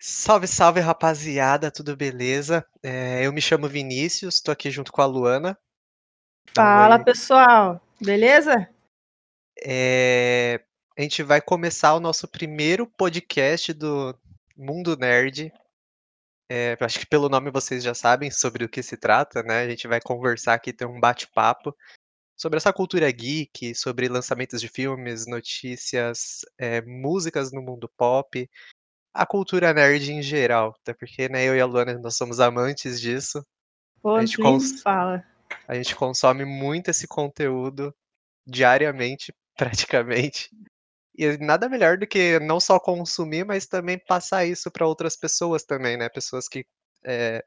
Salve, salve rapaziada, tudo beleza? Eh, eu me chamo Vinícius, tô aqui junto com a Luana. Um Fala pessoal, beleza? Eh, a gente vai começar o nosso primeiro podcast do Mundo Nerd. Eh, acho que pelo nome vocês já sabem sobre o que se trata, né, a gente vai conversar aqui, ter um bate-papo sobre essa cultura geek, sobre lançamentos de filmes, notícias, eh, músicas no mundo pop, a cultura nerd em geral, até porque, né, eu e a Luana nós somos amantes disso. Pô, A gente cons fala. a gente consome muito esse conteúdo diariamente, praticamente. E nada melhor do que não só consumir, mas também passar isso pra outras pessoas também, né, pessoas que, eh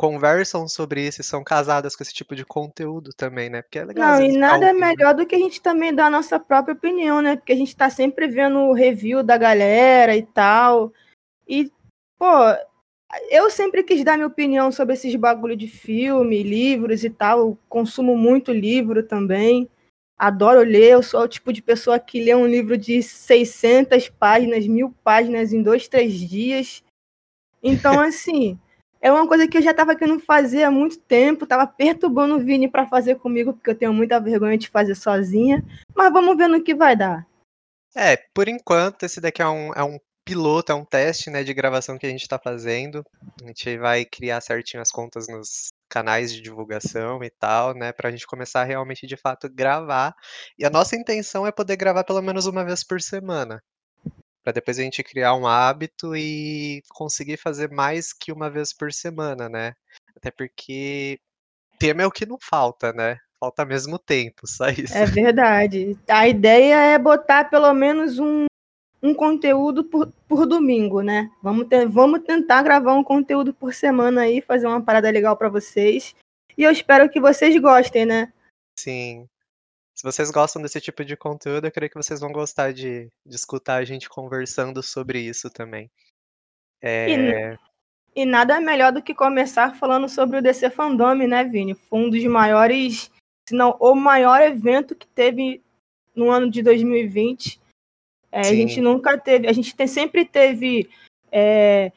conversam sobre isso e são casadas com esse tipo de conteúdo também, né, porque é legal Não, e nada é melhor do que a gente também dar a nossa própria opinião, né, porque a gente tá sempre vendo o review da galera e tal. E, pô, eu sempre quis dar minha opinião sobre esses bagulho de filme, livros e tal, eu consumo muito livro também, adoro ler, eu sou o tipo de pessoa que lê um livro de 600 páginas, 1000 páginas em 2, 3 dias. Então, assim, é uma coisa que eu já estava querendo fazer há muito tempo, estava perturbando o Vini para fazer comigo, porque eu tenho muita vergonha de fazer sozinha, mas vamos ver no que vai dar. É, por enquanto esse daqui é um é um piloto, é um teste, né, de gravação que a gente tá fazendo. A gente vai criar certinho as contas nos canais de divulgação e tal, né, pra gente começar realmente de fato gravar. E a nossa intenção é poder gravar pelo menos 1 vez por semana, pra depois a gente criar um hábito e conseguir fazer mais que 1 vez por semana, né. Até porque tema é o que não falta, né, falta mesmo tempo, só isso. É verdade. A ideia é botar pelo menos um um conteúdo por por domingo, né. Vamos ten vamos tentar gravar um conteúdo por semana aí, fazer uma parada legal pra vocês. E eu espero que vocês gostem, né. Sim. Se vocês gostam desse tipo de conteúdo, eu creio que vocês vão gostar de de escutar a gente conversando sobre isso também. E n Eh e nada melhor do que começar falando sobre o DC Fandome, né, Vini. Foi um dos maiores, se não o maior evento que teve no ano de 2020. Eh, a gente nunca teve a gente te sempre teve, eh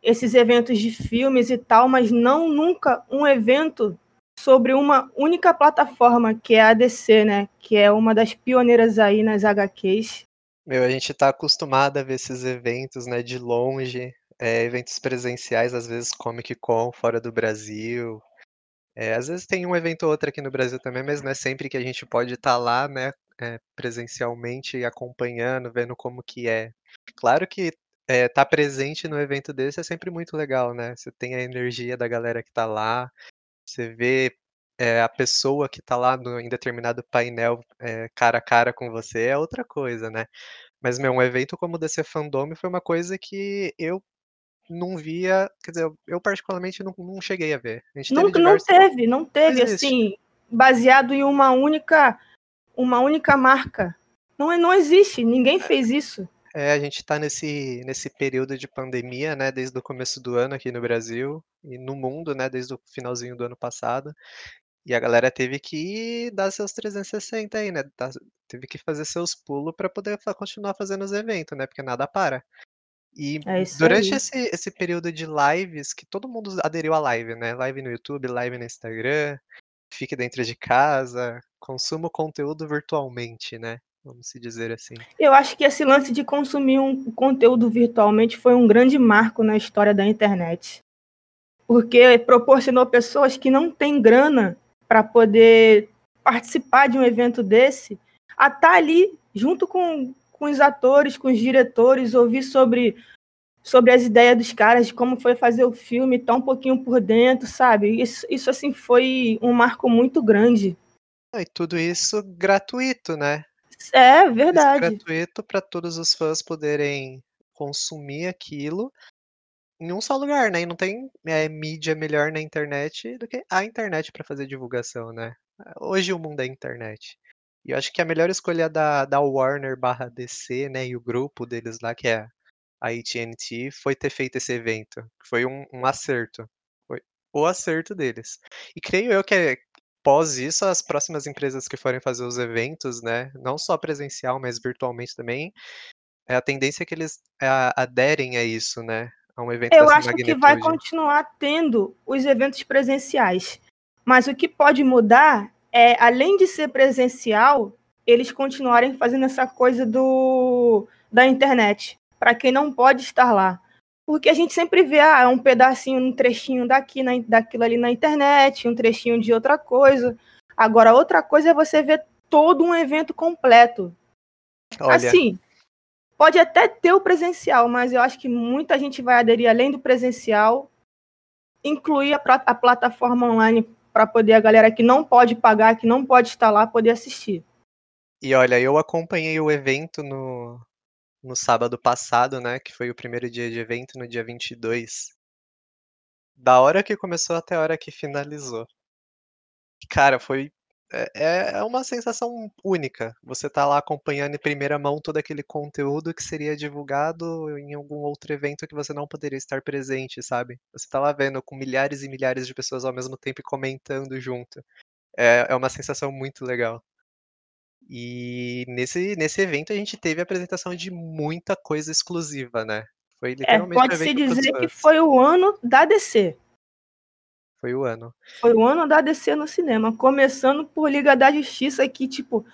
esses eventos de filmes e tal, mas não nunca um evento sobre uma única plataforma, que é a DC, né, que é uma das pioneiras aí nas HQs. Meu, a gente tá acostumado a ver esses eventos, né, de longe, eh, eventos presenciais, às vezes Comic Con fora do Brasil. Eh, às vezes tem um evento ou outro aqui no Brasil também, mas não é sempre que a gente pode estar lá, né, eh, presencialmente acompanhando, vendo como que é. Claro que, estar presente no evento desse é sempre muito legal, né, você tem a energia da galera que tá lá, você vê, eh, a pessoa que tá lá no em determinado painel, eh, cara a cara com você, é outra coisa, né. Mas, meu, um evento como o DC Fandome foi uma coisa que eu não via quer dizer, eu particularmente não não cheguei a ver. A gente teve Nunca não diversos teve, não não teve, existe. assim, baseado em uma única uma única marca. Não e não existe, ninguém fez isso. É, a gente tá nesse nesse período de pandemia, né, desde o começo do ano aqui no Brasil e no mundo, né, desde o finalzinho do ano passado. E a galera teve que dar seus 360 aí, né, dar teve que fazer seus pulo pra poder fa continuar fazendo os evento, né, porque nada para. E É isso durante aí. esse esse período de lives que todo mundo aderiu à live, né, live no YouTube, live no Instagram, fique dentro de casa, consuma o conteúdo virtualmente, né, vamos se dizer assim. Eu acho que esse lance de consumir um conteúdo virtualmente foi um grande marco na história da internet. Porque proporcionou pessoas que não têm grana pra poder participar de um evento desse, a estar ali junto com com os atores, com os diretores, ouvir sobre sobre as ideias dos caras, de como foi fazer o filme, estar um pouquinho por dentro, sabe. Isso isso, assim, foi um marco muito grande. Ah, e tudo isso gratuito, né. É, verdade. gratuito pra todos os fãs poderem consumir aquilo em um só lugar, né, e não tem, eh, mídia melhor na internet do que a internet pra fazer divulgação, né. Hoje o mundo é internet. E eu acho que a melhor escolha da da Warner/DC, né, e o grupo deles lá, que é a AT&T, foi ter feito esse evento. Foi um um acerto, foi o acerto deles. E creio eu que, eh, pós isso, as próximas empresas que forem fazer os eventos, né, não só presencial, mas virtualmente também, É a tendência que eles a aderem a isso, né, a um evento Eu acho que vai magnitude. continuar tendo os eventos presenciais, mas o que pode mudar é, além de ser presencial, eles continuarem fazendo essa coisa do da internet, para quem não pode estar lá. Porque a gente sempre vê ah, um pedacinho, um trechinho daqui, na, daquilo ali na internet, um trechinho de outra coisa. Agora, outra coisa é você ver todo um evento completo. Olha, Assim, pode até ter o presencial, mas eu acho que muita gente vai aderir além do presencial, incluir a, a plataforma online para poder a galera que não pode pagar, que não pode estar lá, poder assistir. e olha, eu acompanhei o evento no no sábado passado, né, que foi o primeiro dia de evento, no dia 22. Da hora que começou até a hora que finalizou. Cara, foi é é é uma sensação única, você tá lá acompanhando em primeira mão todo aquele conteúdo que seria divulgado em algum outro evento que você não poderia estar presente, sabe. Você tá lá vendo com milhares e milhares de pessoas ao mesmo tempo e comentando junto. É é uma sensação muito legal. E nesse nesse evento a gente teve a apresentação de muita coisa exclusiva, né. Foi É, literalmente um pode-se dizer que foi o ano da DC. Foi o ano. Foi o ano da DC no cinema, começando por Liga da Justiça, que, tipo,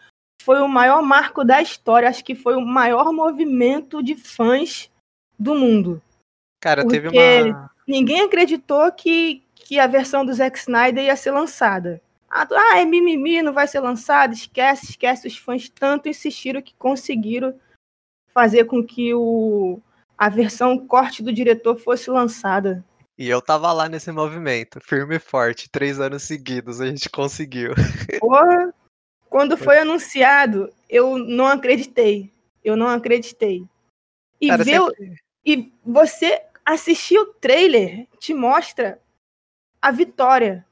foi o maior marco da história. Acho que foi o maior movimento de fãs do mundo. Cara, teve uma ninguém acreditou que, que a versão do Zack Snyder ia ser lançada. Ah, ah, é mimimi, não vai ser lançada, esquece, esquece. Os fãs tanto insistiram que conseguiram fazer com que o, a versão corte do diretor fosse lançada. e eu estava lá nesse movimento, firme e forte, 3 anos seguidos, a gente conseguiu. Porra, quando foi anunciado, eu não acreditei. Eu não acreditei. E Cara, ver, sempre e você assistir o trailer te mostra a vitória.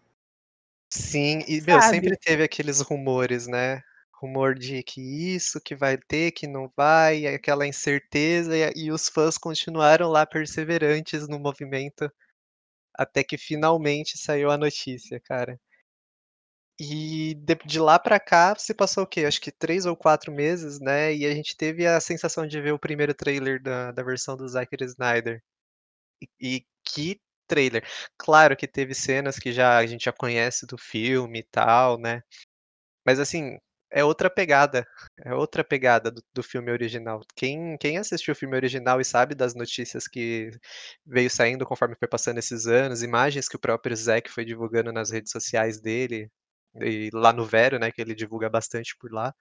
Sim, e meu, Sabe? sempre teve aqueles rumores, né, rumor de que isso, que vai ter, que não vai, e aquela incerteza, e e os fãs continuaram lá perseverantes no movimento, até que finalmente saiu a notícia, cara. E de de lá pra cá se passou o quê? Acho que 3 ou 4 meses, né, e a gente teve a sensação de ver o primeiro trailer da da versão do Zack Snyder. E e que trailer! Claro que teve cenas que já a gente já conhece do filme e tal, né, mas assim, é outra pegada, é outra pegada do do filme original. Quem quem assistiu o filme original e sabe das notícias que veio saindo conforme foi passando esses anos, imagens que o próprio Zack foi divulgando nas redes sociais dele, e lá no Vero, né, que ele divulga bastante por lá,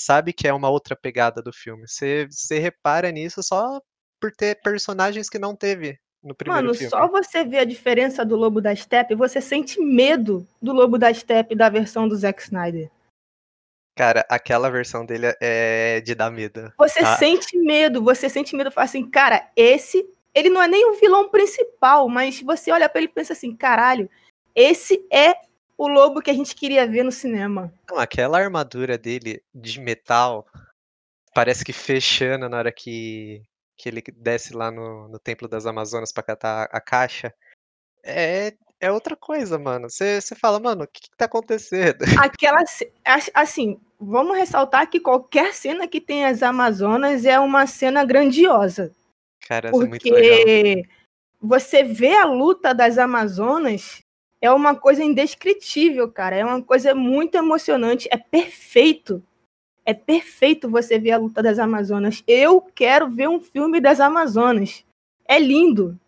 sabe que é uma outra pegada do filme. Você repara nisso só por ter personagens que não teve no primeiro Mano, filme. só você ver a diferença do Lobo da Steppe, você sente medo do Lobo da Steppe da versão do Zack Snyder. Cara, aquela versão dele é de dar medo, Você tá. sente medo, você sente medo, fala assim, cara, esse, ele não é nem o vilão principal, mas você olha pra ele e pensa assim, caralho, esse é o lobo que a gente queria ver no cinema. Não, aquela armadura dele de metal, parece que fechando na hora que que ele desce lá no no Templo das Amazonas pra catar a caixa, é é outra coisa, mano. Você fala: "Mano, o que que tá acontecendo?" Aquela, assim, vamos ressaltar que qualquer cena que tem as Amazonas é uma cena grandiosa. Cara, isso é muito legal. Porque você vê a luta das Amazonas é uma coisa indescritível, cara. É uma coisa muito emocionante. É perfeito. É perfeito você ver a luta das Amazonas. Eu quero ver um filme das Amazonas. É lindo.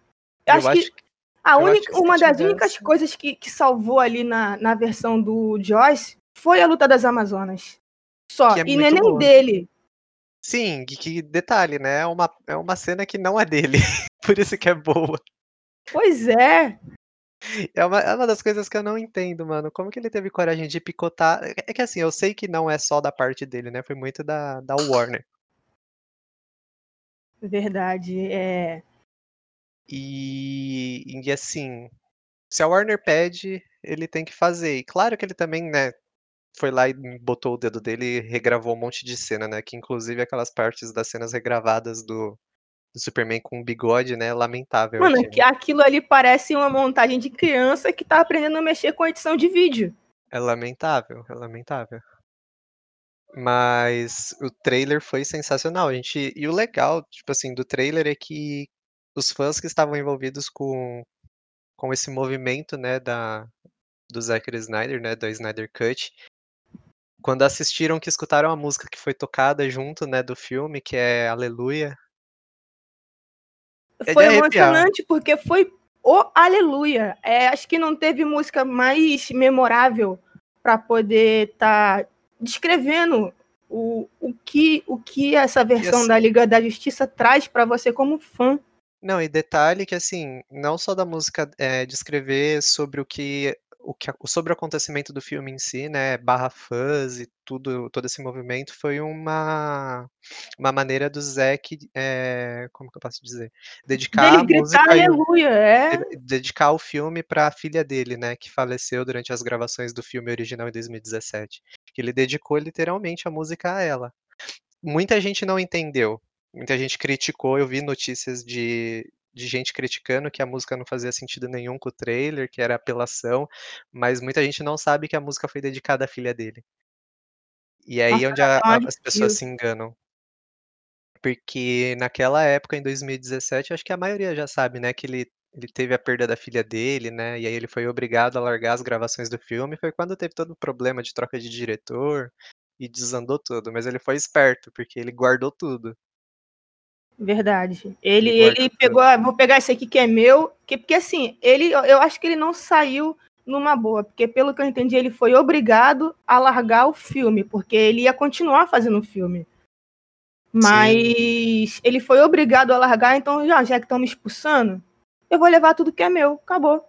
Eu, Eu acho, acho que a única, que uma das únicas coisas que, que salvou ali na, na versão do Joyce foi a luta das Amazonas. Só. É e não é nem boa. dele. Sim, que que detalhe, né, é uma é uma cena que não é dele, por isso que é boa. Pois é. É uma é uma das coisas que eu não entendo, mano, como que ele teve coragem de picotar é é que assim, eu sei que não é só da parte dele, né, foi muito da da Warner. Verdade. É. E e assim, se a Warner pede, ele tem que fazer. E claro que ele também, né, foi lá e botou o dedo dele e regravou um monte de cena, né, que inclusive aquelas partes das cenas regravadas do do Superman com bigode, né, lamentável Mano, aquilo. aqui- aquilo ali parece uma montagem de criança que tá aprendendo a mexer com edição de vídeo. É lamentável, é lamentável. Mas o trailer foi sensacional, a gente e o legal, tipo assim, do trailer é que os fãs que estavam envolvidos com com esse movimento, né, da do Zack Snyder, né, da Snyder Cut, quando assistiram, que escutaram a música que foi tocada junto, né, do filme, que é Aleluia. É foi emocionante porque foi o Aleluia. É, acho que não teve música mais memorável para poder estar tá descrevendo o, o, que, o que essa versão assim, da Liga da Justiça traz para você como fã. Não, e detalhe que assim, não só da música é, descrever sobre o que o que sobre o acontecimento do filme em si, né, barra fãs e tudo, todo esse movimento foi uma uma maneira do Zack, é, como que eu posso dizer, dedicar dele a música, aleluia, é. dedicar o filme para a filha dele, né, que faleceu durante as gravações do filme original em 2017, que ele dedicou literalmente a música a ela. Muita gente não entendeu, muita gente criticou, eu vi notícias de, de gente criticando que a música não fazia sentido nenhum com o trailer, que era apelação, mas muita gente não sabe que a música foi dedicada à filha dele. E aí Nossa, onde a, a, as pessoas se enganam. Porque naquela época, em 2017, acho que a maioria já sabe, né, que ele, ele teve a perda da filha dele, né, e aí ele foi obrigado a largar as gravações do filme, foi quando teve todo o problema de troca de diretor, e desandou tudo, mas ele foi esperto, porque ele guardou tudo. Verdade. Ele, ele pegou, ah, vou pegar esse aqui que é meu, que, porque assim, ele, eu acho que ele não saiu numa boa, porque pelo que eu entendi, ele foi obrigado a largar o filme, porque ele ia continuar fazendo o filme. Mas Sim. ele foi obrigado a largar, então já, já que estão me expulsando, eu vou levar tudo que é meu, acabou.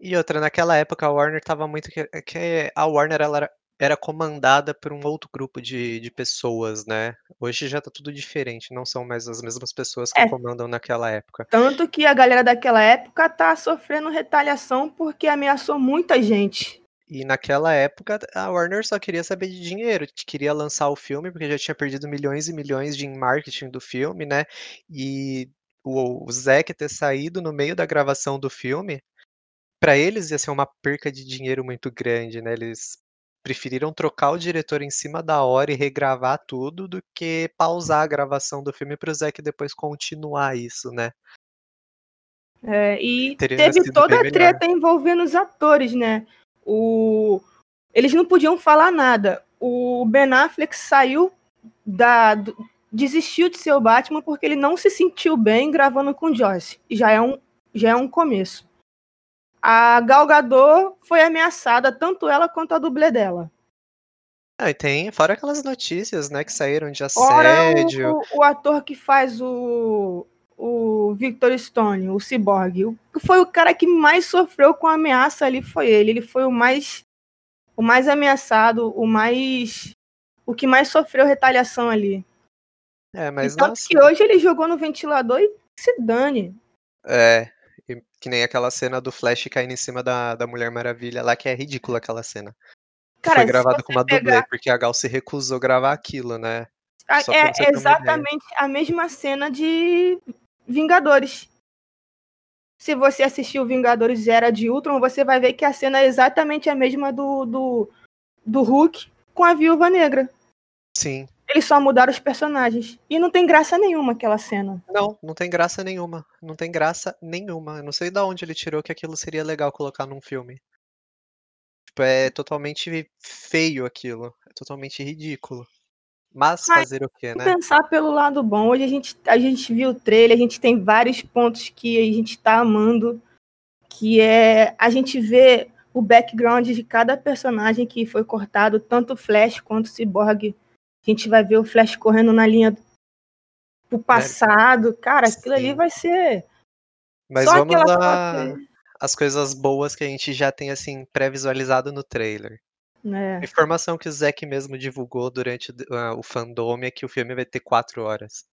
E outra, naquela época a Warner tava muito. Que, que a Warner ela era comandada por um outro grupo de, de pessoas, né? Hoje já tá tudo diferente, não são mais as mesmas pessoas que é. comandam naquela época. Tanto que a galera daquela época tá sofrendo retaliação porque ameaçou muita gente. E naquela época a Warner só queria saber de dinheiro, queria lançar o filme porque já tinha perdido milhões e milhões de marketing do filme, né? E o, o Zack ter saído no meio da gravação do filme, para eles ia ser uma perca de dinheiro muito grande, né? Eles preferiram trocar o diretor em cima da hora e regravar tudo do que pausar a gravação do filme para o Zack depois continuar isso, né? É, e Teria teve toda a treta envolvendo os atores, né? O... Eles não podiam falar nada. O Ben Affleck saiu da. desistiu de ser o Batman porque ele não se sentiu bem gravando com Joyce. Já é um, já é um começo a Gal Gadot foi ameaçada, tanto ela quanto a dublê dela. Ah, e tem, fora aquelas notícias, né, que saíram de assédio. O, o, ator que faz o, o Victor Stone, o Cyborg, o, foi o cara que mais sofreu com a ameaça ali, foi ele. Ele foi o mais, o mais ameaçado, o mais, o que mais sofreu retaliação ali. É, mas então, que hoje ele jogou no ventilador e se dane. É, que nem aquela cena do Flash caindo em cima da, da Mulher Maravilha lá, que é ridícula aquela cena. Cara, foi gravado com uma pegar... dublê, porque a Gal se recusou a gravar aquilo, né? é exatamente a mesma cena de Vingadores. Se você assistiu Vingadores Era de Ultron, você vai ver que a cena é exatamente a mesma do, do, do Hulk com a Viúva Negra. Sim. Eles só mudaram os personagens. E não tem graça nenhuma aquela cena. Não, não tem graça nenhuma. Não tem graça nenhuma. Eu não sei de onde ele tirou que aquilo seria legal colocar num filme. Tipo, é totalmente feio aquilo. É totalmente ridículo. Mas, Mas fazer o quê, né? Pensar pelo lado bom. Hoje a gente, a gente viu o trailer, a gente tem vários pontos que a gente tá amando. Que é a gente vê o background de cada personagem que foi cortado, tanto Flash quanto Cyborg a gente vai ver o Flash correndo na linha do passado. Cara, aquilo Sim. ali vai ser. Mas Só vamos lá. As coisas boas que a gente já tem assim pré-visualizado no trailer. É. Informação que o Zack mesmo divulgou durante uh, o fandom é que o filme vai ter quatro horas.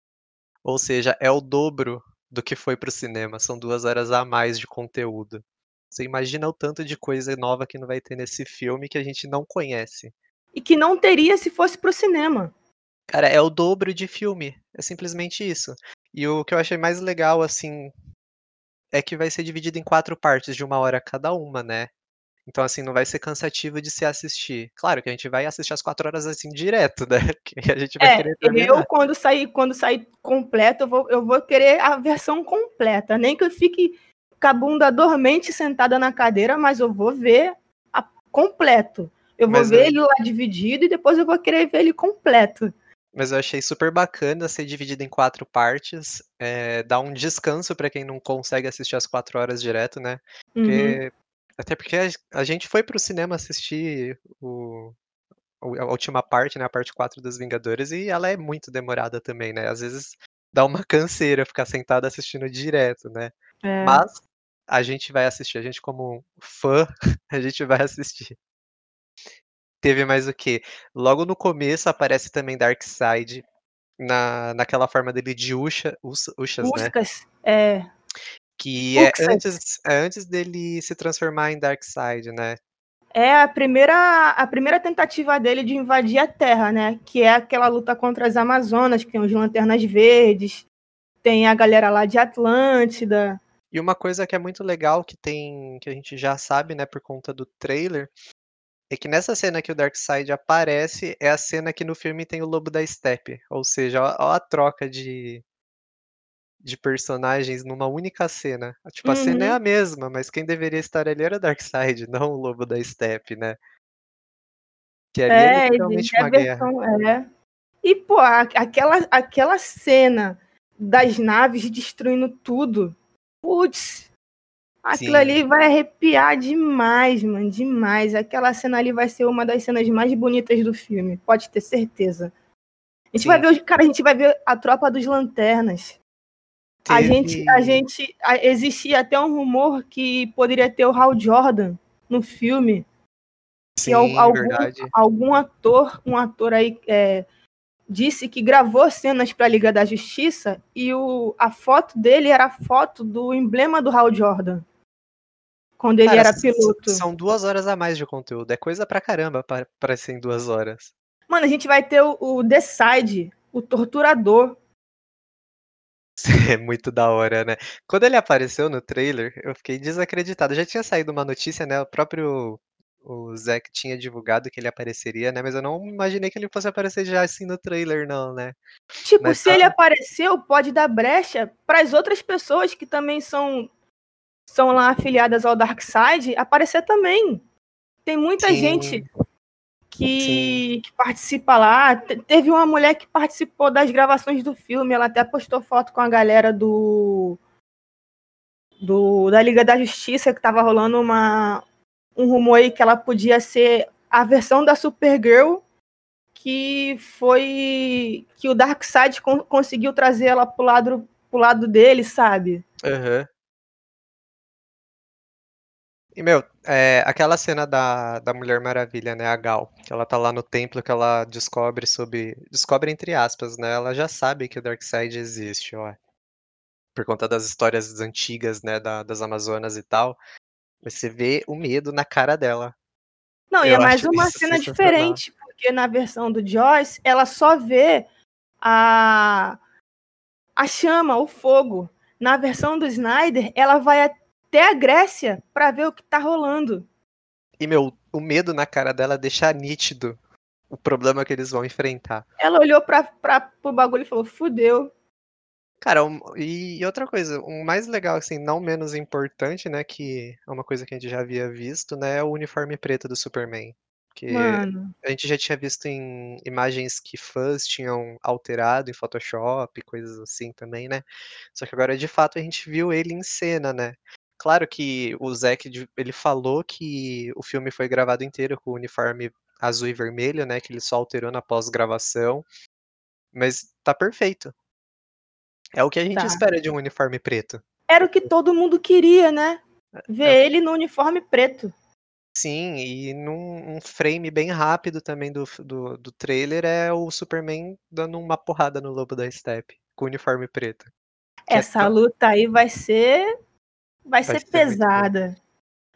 Ou seja, é o dobro do que foi pro cinema. São duas horas a mais de conteúdo. Você imagina o tanto de coisa nova que não vai ter nesse filme que a gente não conhece e que não teria se fosse pro cinema. Cara, é o dobro de filme. É simplesmente isso. E o que eu achei mais legal, assim, é que vai ser dividido em quatro partes de uma hora cada uma, né? Então, assim, não vai ser cansativo de se assistir. Claro que a gente vai assistir as 4 horas, assim, direto, né, a gente vai É, querer eu terminar. quando sair quando sair completo, eu vou eu vou querer a versão completa, nem que eu fique com a bunda dormente sentada na cadeira, mas eu vou ver a completo. Eu vou Mas ver é ele lá dividido e depois eu vou querer ver ele completo. Mas eu achei super bacana ser dividido em 4 partes, eh, dá um descanso pra quem não consegue assistir as 4 horas direto, né, Uhum. porque até porque a gen a gente foi para o cinema assistir o a última parte, né, a parte 4 dos Vingadores e ela é muito demorada também, né, às vezes dá uma canseira ficar sentado assistindo direto, né. É. Mas a gente vai assistir, a gente como fã, a gente vai assistir. Teve mais o quê? Logo no começo aparece também Darkseid, na naquela forma dele de Usha Us Ushas, né. Uscas, é. Que é antes é antes dele se transformar em Darkseid, né. É a primeira a primeira tentativa dele de invadir a Terra, né, que é aquela luta contra as Amazonas, que tem os Lanternas Verdes, tem a galera lá de Atlântida. E uma coisa que é muito legal que tem que a gente já sabe, né, por conta do trailer, é que nessa cena que o Darkseid aparece, é a cena que no filme tem o Lobo da Steppe, ou seja, ó ó a troca de de personagens numa única cena. Tipo, a cena é Uhum. a mesma, mas quem deveria estar ali era o Darkseid, não o Lobo da Steppe, né. Que ali é É, literalmente uma guerra. é. E pô, aquela aquela cena das naves destruindo tudo, puts, aquilo Sim. ali vai arrepiar demais, mano, demais. Aquela cena ali vai ser uma das cenas mais bonitas do filme, pode ter certeza. A gente vai Sim. ver os cara, a gente vai ver a tropa dos Lanternas. A gente a gente a existia até um rumor que poderia ter o Hal Jordan no filme. Sim, algum verdade. algum ator um ator aí, eh, disse que gravou cenas pra Liga da Justiça e o a foto dele era a foto do emblema do Hal Jordan. Quando ele Cara, era piloto. são 2 horas a mais de conteúdo, é coisa pra caramba pra pra ser em 2 horas. Mano, a gente vai ter o o Deicide, o torturador. É muito da hora, né. Quando ele apareceu no trailer, eu fiquei desacreditado. Já tinha saído uma notícia, né, o próprio o Zack tinha divulgado que ele apareceria, né, mas eu não imaginei que ele fosse aparecer já assim no trailer não, né. Tipo, Mas se ele tá apareceu, pode dar brecha para as outras pessoas que também são são lá afiliadas ao Darkseid aparecer também. Tem muita gente Sim. Sim. que que participa lá. Te teve uma mulher que participou das gravações do filme, ela até postou foto com a galera do do da Liga da Justiça, que estava rolando uma um rumor aí que ela podia ser a versão da Supergirl, que foi que o Darkseid con conseguiu trazer ela para o lado para o lado dele, sabe. Aham. E meu, eh, aquela cena da da Mulher Maravilha, né, a Gal, que ela tá lá no templo, que ela descobre sobre descobre entre aspas, né, ela já sabe que o Darkseid existe, ó. Por conta das histórias antigas, né, da das Amazonas e tal, você vê o medo na cara dela. Não, e é Eu mais uma cena diferente, porque na versão do Joss, ela só vê a a chama, o fogo. Na versão do Snyder, ela vai até a Grécia pra ver o que tá rolando. E meu, o medo na cara dela deixa nítido o problema que eles vão enfrentar. Ela olhou pra pra para o bagulho e falou: "Fudeu". Cara, um e outra coisa, o mais legal, assim, não menos importante, né, que é uma coisa que a gente já havia visto, né, é o uniforme preto do Superman. Que Mano. a gente já tinha visto em imagens que fãs tinham alterado em Photoshop, coisas assim também, né. Só que agora de fato a gente viu ele em cena, né. Claro que o Zack ele falou que o filme foi gravado inteiro com o uniforme azul e vermelho, né, que ele só alterou na pós-gravação, mas tá perfeito. É o que a gente Tá. espera de um uniforme preto. Era o que todo mundo queria, né, É ver é ele no uniforme preto. Sim, e num um frame bem rápido também do do do trailer é o Superman dando uma porrada no Lobo da Steppe, com o uniforme preto. É Essa tão luta aí vai ser vai Vai ser bom. pesada.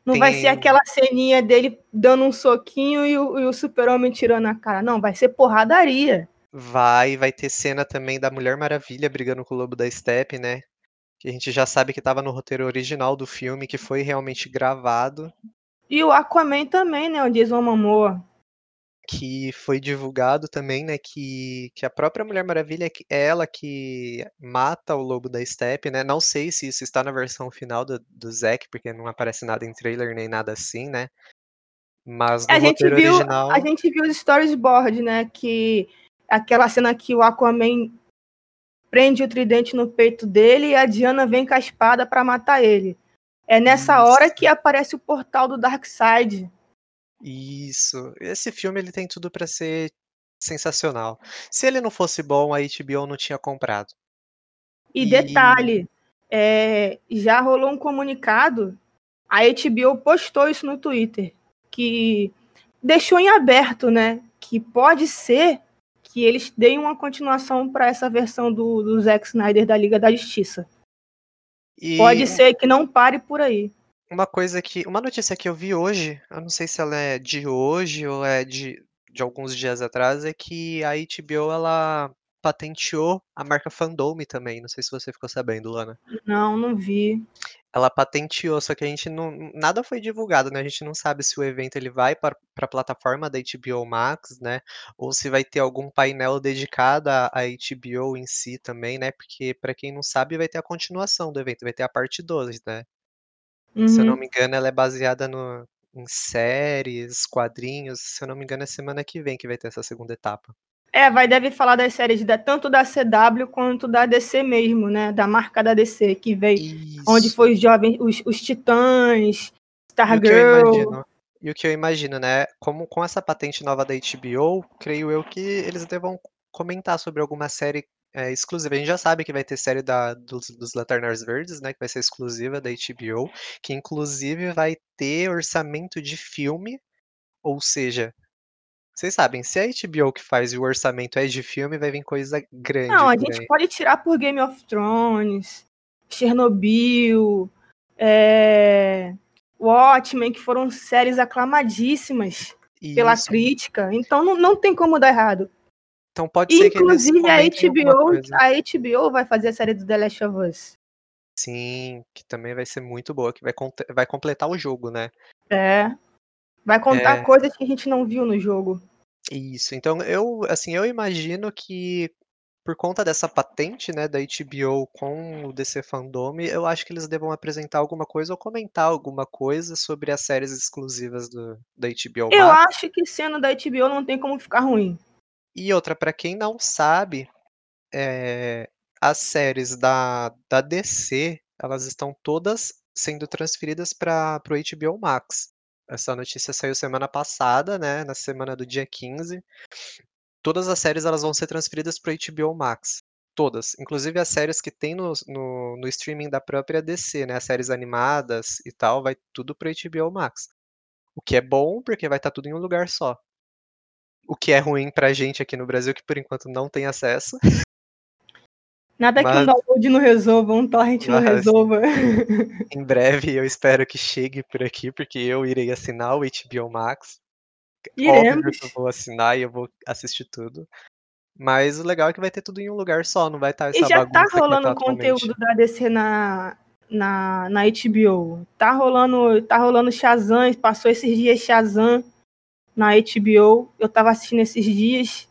Não vai ser Tem aquela ceninha dele dando um soquinho e o e o Super-Homem tirando a cara, não, vai ser porradaria. Vai, vai ter cena também da Mulher Maravilha brigando com o Lobo da Steppe, né, que a gente já sabe que estava no roteiro original do filme, que foi realmente gravado. E o Aquaman também, né? O Jason Momoa. Que foi divulgado também, né? Que, que a própria Mulher Maravilha é ela que mata o Lobo da Steppe, né? Não sei se isso está na versão final do, do Zack, porque não aparece nada em trailer nem nada assim, né? Mas no a gente roteiro viu, original. A gente viu os storyboard, né? Que aquela cena que o Aquaman prende o tridente no peito dele e a Diana vem com a espada para matar ele. É nessa Isso. hora que aparece o portal do Darkseid. Isso. Esse filme ele tem tudo pra ser sensacional. Se ele não fosse bom, a HBO não tinha comprado. E, E- detalhe, é, já rolou um comunicado, a HBO postou isso no Twitter, que deixou em aberto, né? Que pode ser que eles deem uma continuação para essa versão do, do Zack Snyder da Liga da Justiça. E Pode ser que não pare por aí. Uma coisa que. Uma notícia que eu vi hoje, eu não sei se ela é de hoje ou é de, de alguns dias atrás, é que a HBO ela patenteou a marca Fandome também. Não sei se você ficou sabendo, Lana. Não, não vi. Ela patenteou, só que a gente não. Nada foi divulgado, né? A gente não sabe se o evento ele vai para a plataforma da HBO Max, né? Ou se vai ter algum painel dedicado à, HBO em si também, né? Porque, para quem não sabe, vai ter a continuação do evento, vai ter a parte 12, né? Se eu não Uhum. me engano, ela é baseada no, em séries, quadrinhos. Se eu não me engano, é semana que vem que vai ter essa segunda etapa. É, vai deve falar das séries da, tanto da CW quanto da DC mesmo, né? Da marca da DC, que veio, Isso. onde foi os jovens, os, os Titãs, o que eu Stargirl. e o que eu imagino, né? Como com essa patente nova da HBO, creio eu que eles devam comentar sobre alguma série é, exclusiva. A gente já sabe que vai ter série da, dos, dos Lanternas Verdes, né? Que vai ser exclusiva da HBO, que inclusive vai ter orçamento de filme, ou seja, vocês sabem, se a HBO que faz e o orçamento é de filme, vai vir coisa grande. Não, a gente aí. pode tirar por Game of Thrones, Chernobyl, é, Watchmen, que foram séries aclamadíssimas pela Isso. crítica. Então não, não tem como dar errado. Então pode ser que eles Inclusive a HBO, a HBO vai fazer a série do The Last of Us. Sim, que também vai ser muito boa, que vai, vai completar o jogo, né? É. Vai contar É. coisas que a gente não viu no jogo. Isso. Então eu, assim, eu imagino que por conta dessa patente, né, da HBO com o DC Fandome, eu acho que eles devam apresentar alguma coisa ou comentar alguma coisa sobre as séries exclusivas do, da HBO Eu Max. acho que sendo da HBO não tem como ficar ruim. E outra, pra quem não sabe, é, as séries da, da DC, elas estão todas sendo transferidas para o HBO Max. Essa notícia saiu semana passada, né, na semana do dia 15. Todas as séries elas vão ser transferidas para o HBO Max. Todas. Inclusive as séries que tem no, no, no streaming da própria DC, né, as séries animadas e tal, vai tudo para o HBO Max. O que é bom, porque vai estar tudo em um lugar só. O que é ruim pra gente aqui no Brasil, que por enquanto não tem acesso. Nada que Mas- um download não resolva, um torrent não resolva. Em breve eu espero que chegue por aqui, porque eu irei assinar o HBO Max. Óbvio Iremos. que eu vou assinar e eu vou assistir tudo. Mas o legal é que vai ter tudo em um lugar só, não vai estar E essa já tá que rolando conteúdo da DC na, na, na HBO. Tá rolando, tá rolando Shazam, passou esses dias Shazam na HBO. Eu tava assistindo esses dias.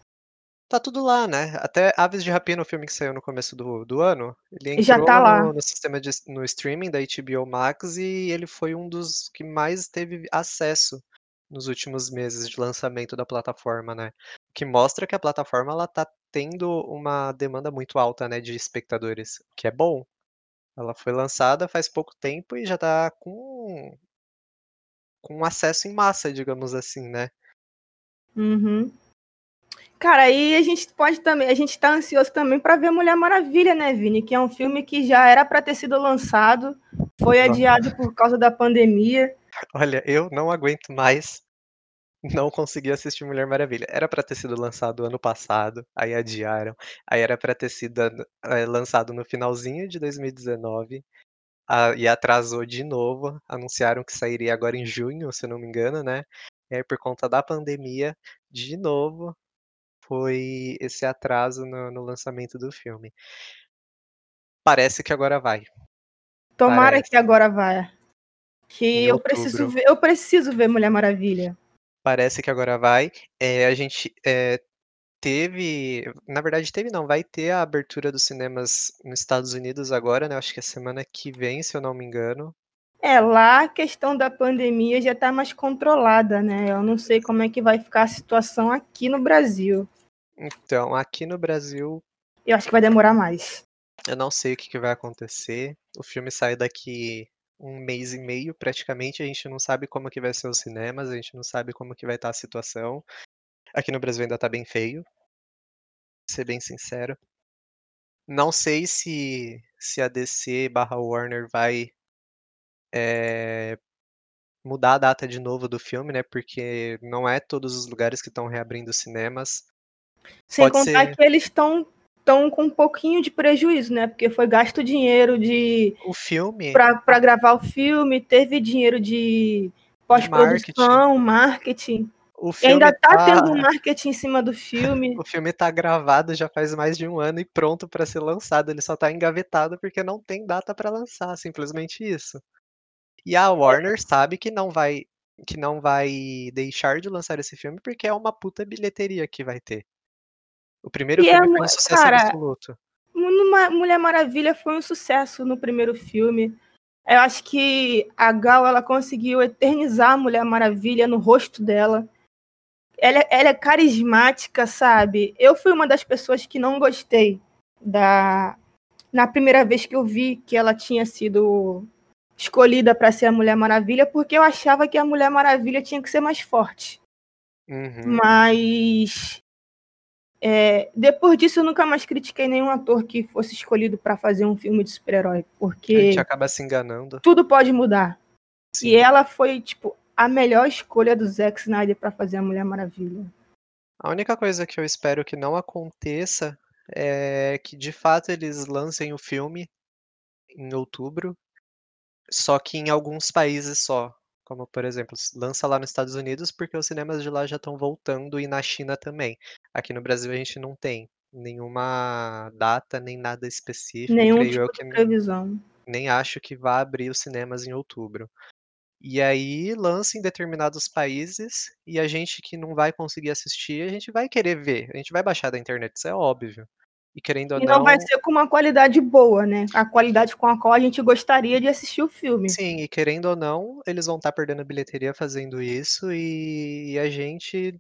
Tá tudo lá, né? Até Aves de Rapina, o filme que saiu no começo do, do ano, ele Já entrou tá no, lá. no sistema de no streaming da HBO Max e ele foi um dos que mais teve acesso nos últimos meses de lançamento da plataforma, né? O que mostra que a plataforma ela tá tendo uma demanda muito alta, né, de espectadores, o que é bom. Ela foi lançada faz pouco tempo e já tá com com acesso em massa, digamos assim, né? Uhum. Cara, aí a gente pode também, a gente tá ansioso também pra ver Mulher Maravilha, né, Vini? Que é um filme que já era pra ter sido lançado, foi adiado por causa da pandemia. Olha, eu não aguento mais não conseguir assistir Mulher Maravilha. Era pra ter sido lançado ano passado, aí adiaram. Aí era pra ter sido eh, lançado no finalzinho de 2019, ah, e atrasou de novo. Anunciaram que sairia agora em junho, se não me engano, né? E aí, por conta da pandemia, de novo, foi esse atraso no, no lançamento do filme. Parece que agora vai. Tomara Parece. que agora vai. Que eu preciso ver, eu preciso ver Mulher Maravilha. Parece que agora vai. Eh, a gente, eh, teve na verdade teve não, vai ter a abertura dos cinemas nos Estados Unidos agora, né, acho que é semana que vem, se eu não me engano. É, lá a questão da pandemia já tá mais controlada, né, eu não sei como é que vai ficar a situação aqui no Brasil. Então, aqui no Brasil Eu acho que vai demorar mais. eu não sei o que que vai acontecer. O filme sai daqui 1 mês e meio praticamente, a gente não sabe como que vai ser os cinemas, a gente não sabe como que vai estar a situação. Aqui no Brasil ainda tá bem feio. Ser bem sincero. Não sei se se a DC/Warner vai eh, mudar a data de novo do filme, né, porque não é todos os lugares que estão reabrindo cinemas. Sem Pode contar ser que eles estão estão com um pouquinho de prejuízo, né, porque foi gasto dinheiro de O filme pra pra gravar o filme, teve dinheiro de pós-produção, marketing. O filme ainda tá tá tendo um marketing em cima do filme. o filme tá gravado já faz mais de 1 ano e pronto pra ser lançado, ele só tá engavetado, porque não tem data pra lançar, simplesmente isso. E a Warner sabe que não vai que não vai deixar de lançar esse filme, porque é uma puta bilheteria que vai ter. O primeiro E é filme mu foi um sucesso cara, absoluto. Mu Mulher Maravilha foi um sucesso no primeiro filme. Eu acho que a Gal ela conseguiu eternizar a Mulher Maravilha no rosto dela. Ela é ela é carismática, sabe. Eu fui uma das pessoas que não gostei da na primeira vez que eu vi que ela tinha sido escolhida pra ser a Mulher Maravilha, porque eu achava que a Mulher Maravilha tinha que ser mais forte. Uhum. Mas, eh, depois disso eu nunca mais critiquei nenhum ator que fosse escolhido pra fazer um filme de super-herói, A gente porque acaba se enganando. tudo pode mudar. E Sim. ela foi, tipo, a melhor escolha do Zack Snyder pra fazer a Mulher Maravilha. A única coisa que eu espero que não aconteça, é que de fato eles lancem o filme em outubro, só que em alguns países só, como por exemplo, lança lá nos Estados Unidos, porque os cinemas de lá já estão voltando e na China também. Aqui no Brasil a gente não tem nenhuma data, nem nada específico, Nenhum creio eu tipo que previsão. nem acho que vá abrir os cinemas em outubro. E aí lança em determinados países, e a gente que não vai conseguir assistir, a gente vai querer ver, a gente vai baixar da internet, isso é óbvio. E querendo ou E não vai não ser com uma qualidade boa, né, a qualidade com a qual a gente gostaria de assistir o filme. Sim, e querendo ou não, eles vão estar perdendo bilheteria fazendo isso, e e a gente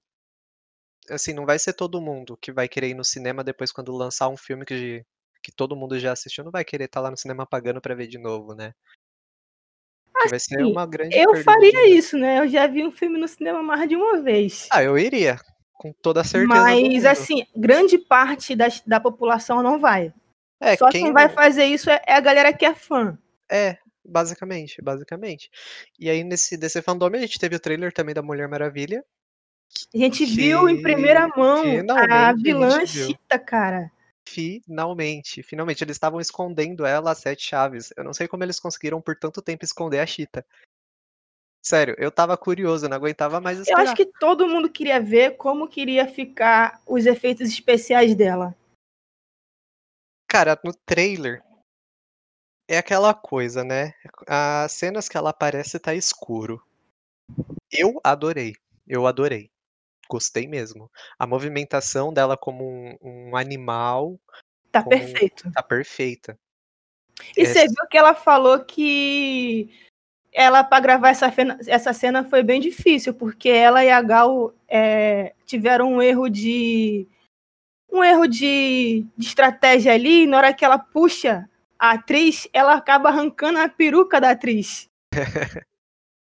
assim, não vai ser todo mundo que vai querer ir no cinema depois quando lançar um filme que que todo mundo já assistiu, não vai querer estar lá no cinema pagando pra ver de novo, né. Que vai ser Assim, uma grande eu faria isso, né, eu já vi um filme no cinema mais de uma vez. Ah, eu iria, com toda a certeza Mas, assim, grande parte das da população não vai. É, Só quem quem vai fazer isso é é a galera que é fã. É, basicamente, basicamente. E aí nesse desse fandome a gente teve o trailer também da Mulher Maravilha A gente viu em primeira que mão a finalmente a vilã viu. Cheetah, cara. Finalmente, finalmente, eles estavam escondendo ela a 7 chaves, eu não sei como eles conseguiram por tanto tempo esconder a Cheetah. Sério, eu estava curioso, não aguentava mais Eu acho esperar. que todo mundo queria ver como que iria ficar os efeitos especiais dela. Cara, no trailer é aquela coisa, né, as cenas que ela aparece tá escuro. Eu adorei, eu adorei, gostei mesmo. A movimentação dela como um um animal, Tá como perfeito. tá perfeita. E É você viu que ela falou que ela pra gravar essa fena essa cena foi bem difícil, porque ela e a Gal, eh, tiveram um erro de um erro de de estratégia ali, e na hora que ela puxa a atriz, ela acaba arrancando a peruca da atriz.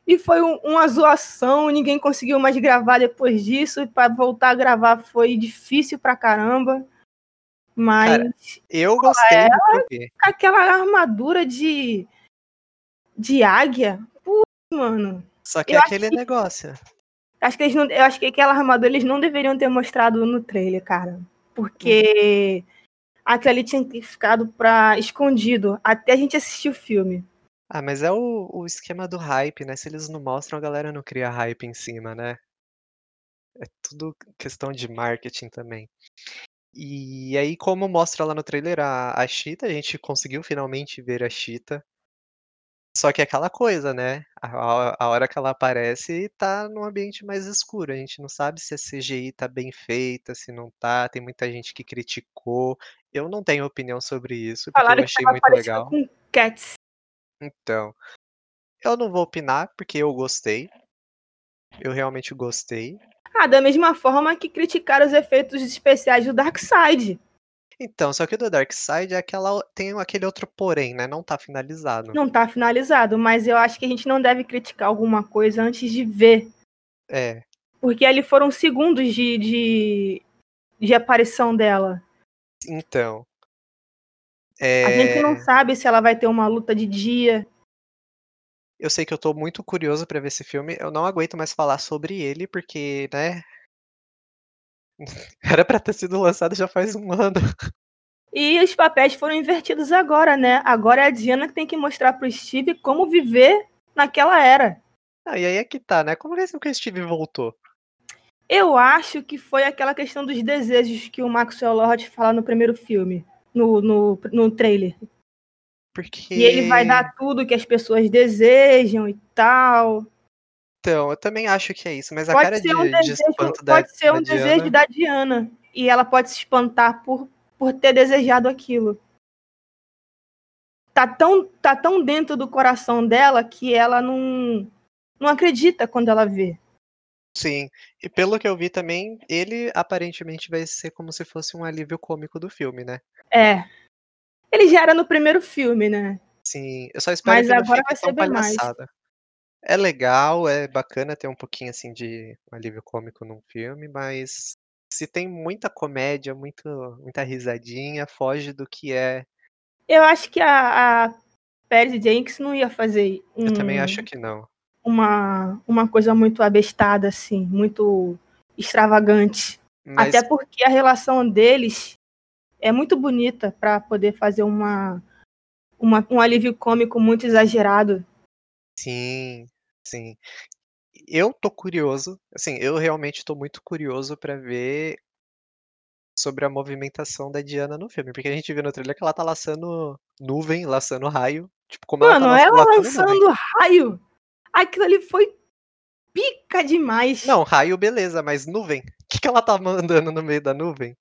E foi um uma zoação, ninguém conseguiu mais gravar depois disso, e pra voltar a gravar foi difícil pra caramba. Cara, Mas eu porra, gostei ela eu vi. com aquela armadura de de águia, putz, mano. Só que é Eu acho aquele que negócio acho que eles não eu acho que aquela armadura eles não deveriam ter mostrado no trailer, cara, porque aquilo ali tinha ficado pra escondido, até a gente assistir o filme. Ah, mas é o o esquema do hype, né, se eles não mostram, a galera não cria hype em cima, né. É tudo questão de marketing também. E aí como mostra lá no trailer a a Cheetah, a gente conseguiu finalmente ver a Cheetah. Só que é aquela coisa, né, a a hora que ela aparece tá num ambiente mais escuro, a gente não sabe se a CGI tá bem feita, se não tá, tem muita gente que criticou. Eu não tenho opinião sobre isso, porque eu Falaram que achei estava muito parecido legal. com Cats. Então, eu não vou opinar, porque eu gostei. Eu realmente gostei. Ah, da mesma forma que criticaram os efeitos especiais do Darkseid. Então, só que o do Darkseid é aquela tem aquele outro porém, né, não tá finalizado. Não tá finalizado, mas eu acho que a gente não deve criticar alguma coisa antes de ver. É. Porque ali foram segundos de de de aparição dela. Então. A gente não Eh sabe se ela vai ter uma luta de dia. Eu sei que eu tô muito curioso pra ver esse filme, eu não aguento mais falar sobre ele, porque, né era pra ter sido lançado já faz 1 ano. E os papéis foram invertidos agora, né, agora é a Diana que tem que mostrar para o Steve como viver naquela era. Ah, e aí é que tá, né, como é que o Steve voltou? Eu acho que foi aquela questão dos desejos que o Maxwell Lord fala no primeiro filme, no no no trailer. Porque E ele vai dar tudo que as pessoas desejam e tal. Então, eu também acho que é isso, mas a Pode cara de um de desejo espanto da pode ser da um desejo Diana da Diana, e ela pode se espantar por por ter desejado aquilo. Tá tão tá tão dentro do coração dela que ela não não acredita quando ela vê. Sim, e pelo que eu vi também, ele aparentemente vai ser como se fosse um alívio cômico do filme, né. É. Ele já era no primeiro filme, né. Sim, eu só espero Mas que não agora fique vai ser tão bem mais. palhaçada. É legal, é bacana ter um pouquinho, assim, de um alívio cômico num filme, mas se tem muita comédia, muito muita risadinha, foge do que é Eu acho que a a Patty Jenkins não ia fazer Eu também acho um que não. Uma uma coisa muito abestada, assim, muito extravagante. Mas Até porque a relação deles é muito bonita pra poder fazer uma uma um alívio cômico muito exagerado. Sim, sim. Eu tô curioso, assim, eu realmente tô muito curioso pra ver sobre a movimentação da Diana no filme, porque a gente viu no trailer que ela tá laçando nuvem, laçando raio, tipo, como ela tá Mano, ela laçando raio, aquilo ali foi pica demais. Não, raio beleza, mas nuvem? Que que ela tá mandando no meio da nuvem?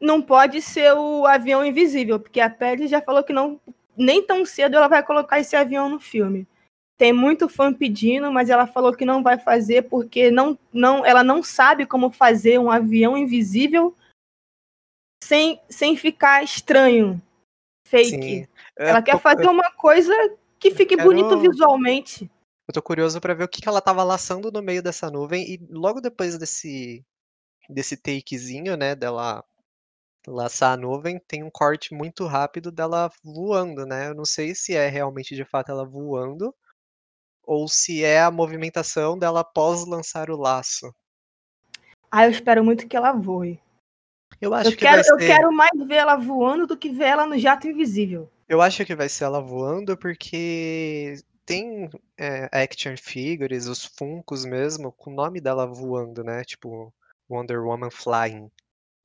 Não pode ser o avião invisível, porque a Patty já falou que não nem tão cedo ela vai colocar esse avião no filme. Tem muito fã pedindo, mas ela falou que não vai fazer, porque não não ela não sabe como fazer um avião invisível sem sem ficar estranho, fake. Sim, eu Ela quer tô fazer uma coisa que fique bonito quero visualmente. eu tô curioso pra ver o que que ela estava laçando no meio dessa nuvem e logo depois desse desse takezinho, né, dela laçar a nuvem, tem um corte muito rápido dela voando, né, eu não sei se é realmente, de fato, ela voando, ou se é a movimentação dela após lançar o laço. Ah, eu espero muito que ela voe. Eu acho Eu que vai quero eu ser quero mais ver ela voando do que ver ela no jato invisível. Eu acho que vai ser ela voando, porque tem, eh, action figures, os Funkos mesmo, com o nome dela voando, né, tipo, Wonder Woman Flying.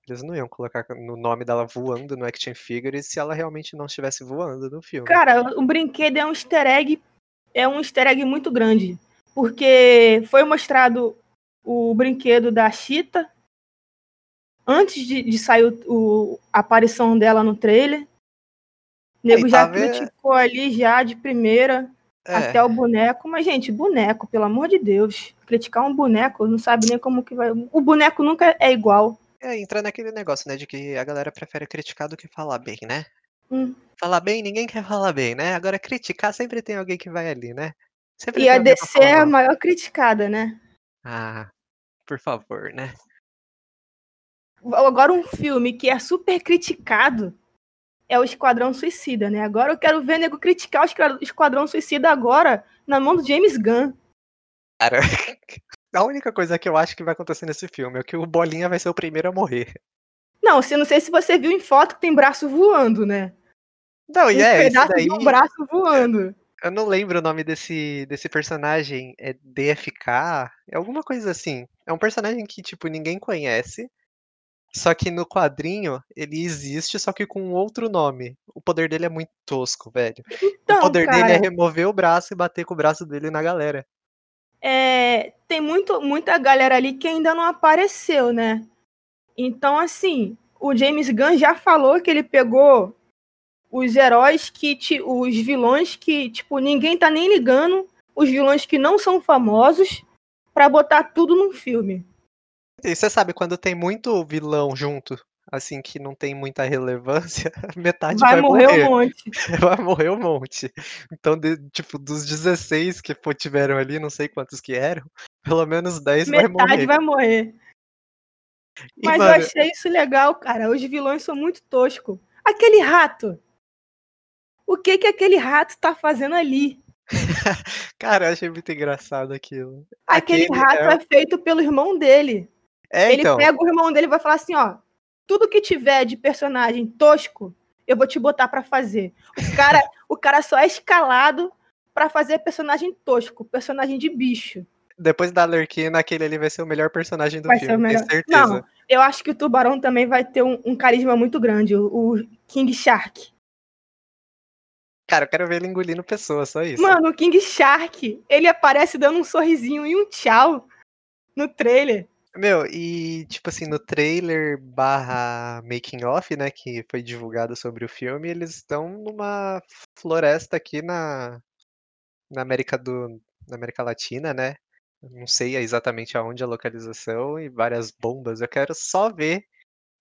Eles não iam colocar no nome dela voando no action figure se ela realmente não estivesse voando no filme. Cara, o brinquedo é um easter egg é um easter egg muito grande, porque foi mostrado o brinquedo da Cheetah antes de de sair o o a aparição dela no trailer. Nego já tava é criticou ali já de primeira, até É. o boneco, mas gente, boneco, pelo amor de Deus, criticar um boneco, não sabe nem como que vai o boneco nunca é igual. É, entra naquele negócio, né, de que a galera prefere criticar do que falar bem, né. Hum. Falar bem, ninguém quer falar bem, né, agora criticar sempre tem alguém que vai ali, né. Sempre E a DC é a maior criticada, né. Ah, por favor, né. Agora um filme que é super criticado é o Esquadrão Suicida, né, agora eu quero ver nego criticar o esquadrão Suicida agora, na mão do James Gunn. Cara, a única coisa que eu acho que vai acontecer nesse filme é que o Bolinha vai ser o primeiro a morrer. Não, se não sei se você viu em foto que tem braço voando, né. Não, e Um é, pedaço daí de um braço voando. eu não lembro o nome desse desse personagem, é DFK? É alguma coisa assim. É um personagem que, tipo, ninguém conhece, Só que no quadrinho, ele existe, só que com outro nome. O poder dele é muito tosco, velho. Então, o poder cara, dele é remover o braço e bater com o braço dele na galera. é, tem muito, muita galera ali que ainda não apareceu, né? Então, assim, o James Gunn já falou que ele pegou os heróis que, os vilões que, tipo, ninguém tá nem ligando, os vilões que não são famosos, pra botar tudo num filme. E você sabe, quando tem muito vilão junto, assim, que não tem muita relevância, metade Vai, vai, morrer morrer. um monte. Vai morrer um monte. Então, de- tipo, dos 16 que tiveram ali, não sei quantos que eram, pelo menos 10 vai Metade morrer. vai morrer. E, Mas eu mano, achei isso legal, cara. Os vilões são muito toscos. Aquele rato. O que que aquele rato tá fazendo ali? cara, eu achei muito engraçado aquilo. Aquele, Aquele rato é- é... feito pelo irmão dele. É, ele então. pega o irmão dele e vai falar assim, ó, tudo que tiver de personagem tosco, eu vou te botar pra fazer. O cara, o cara só é escalado pra fazer personagem tosco, personagem de bicho. Depois da Lerquina, aquele ali vai ser o melhor personagem do Vai ser filme, o melhor. certeza. Não, eu acho que o Tubarão também vai ter um, um carisma muito grande, o, o King Shark. Cara, eu quero ver ele engolindo pessoas, só isso. Mano, o King Shark, ele aparece dando um sorrisinho e um tchau no trailer. Meu, e tipo assim, no trailer barra making off, né, que foi divulgado sobre o filme, eles estão numa floresta aqui na, na América do, na América Latina, né? Não sei exatamente aonde a localização e várias bombas. Eu quero só ver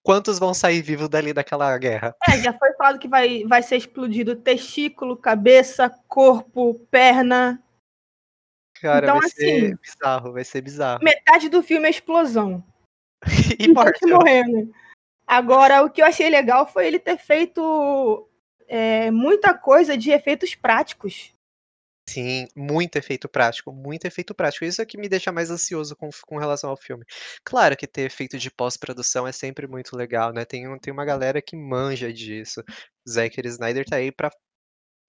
quantos vão sair vivos dali daquela guerra. É, já foi falado que vai, vai ser explodido testículo, cabeça, corpo, perna. Cara, Então, vai ser assim, bizarro, vai ser bizarro. Metade do filme é explosão. E morte. gente morrendo. Agora, o que eu achei legal foi ele ter feito é, muita coisa de efeitos práticos. Sim, muito efeito prático, muito efeito prático. Isso é que me deixa mais ansioso com, com relação ao filme. Claro que ter efeito de pós-produção é sempre muito legal, né? Tem, um- tem uma galera que manja disso. Zack Snyder tá aí pra,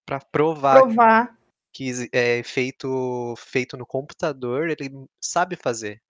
pra provar Provar. Que exi- é feito, feito no computador, ele sabe fazer.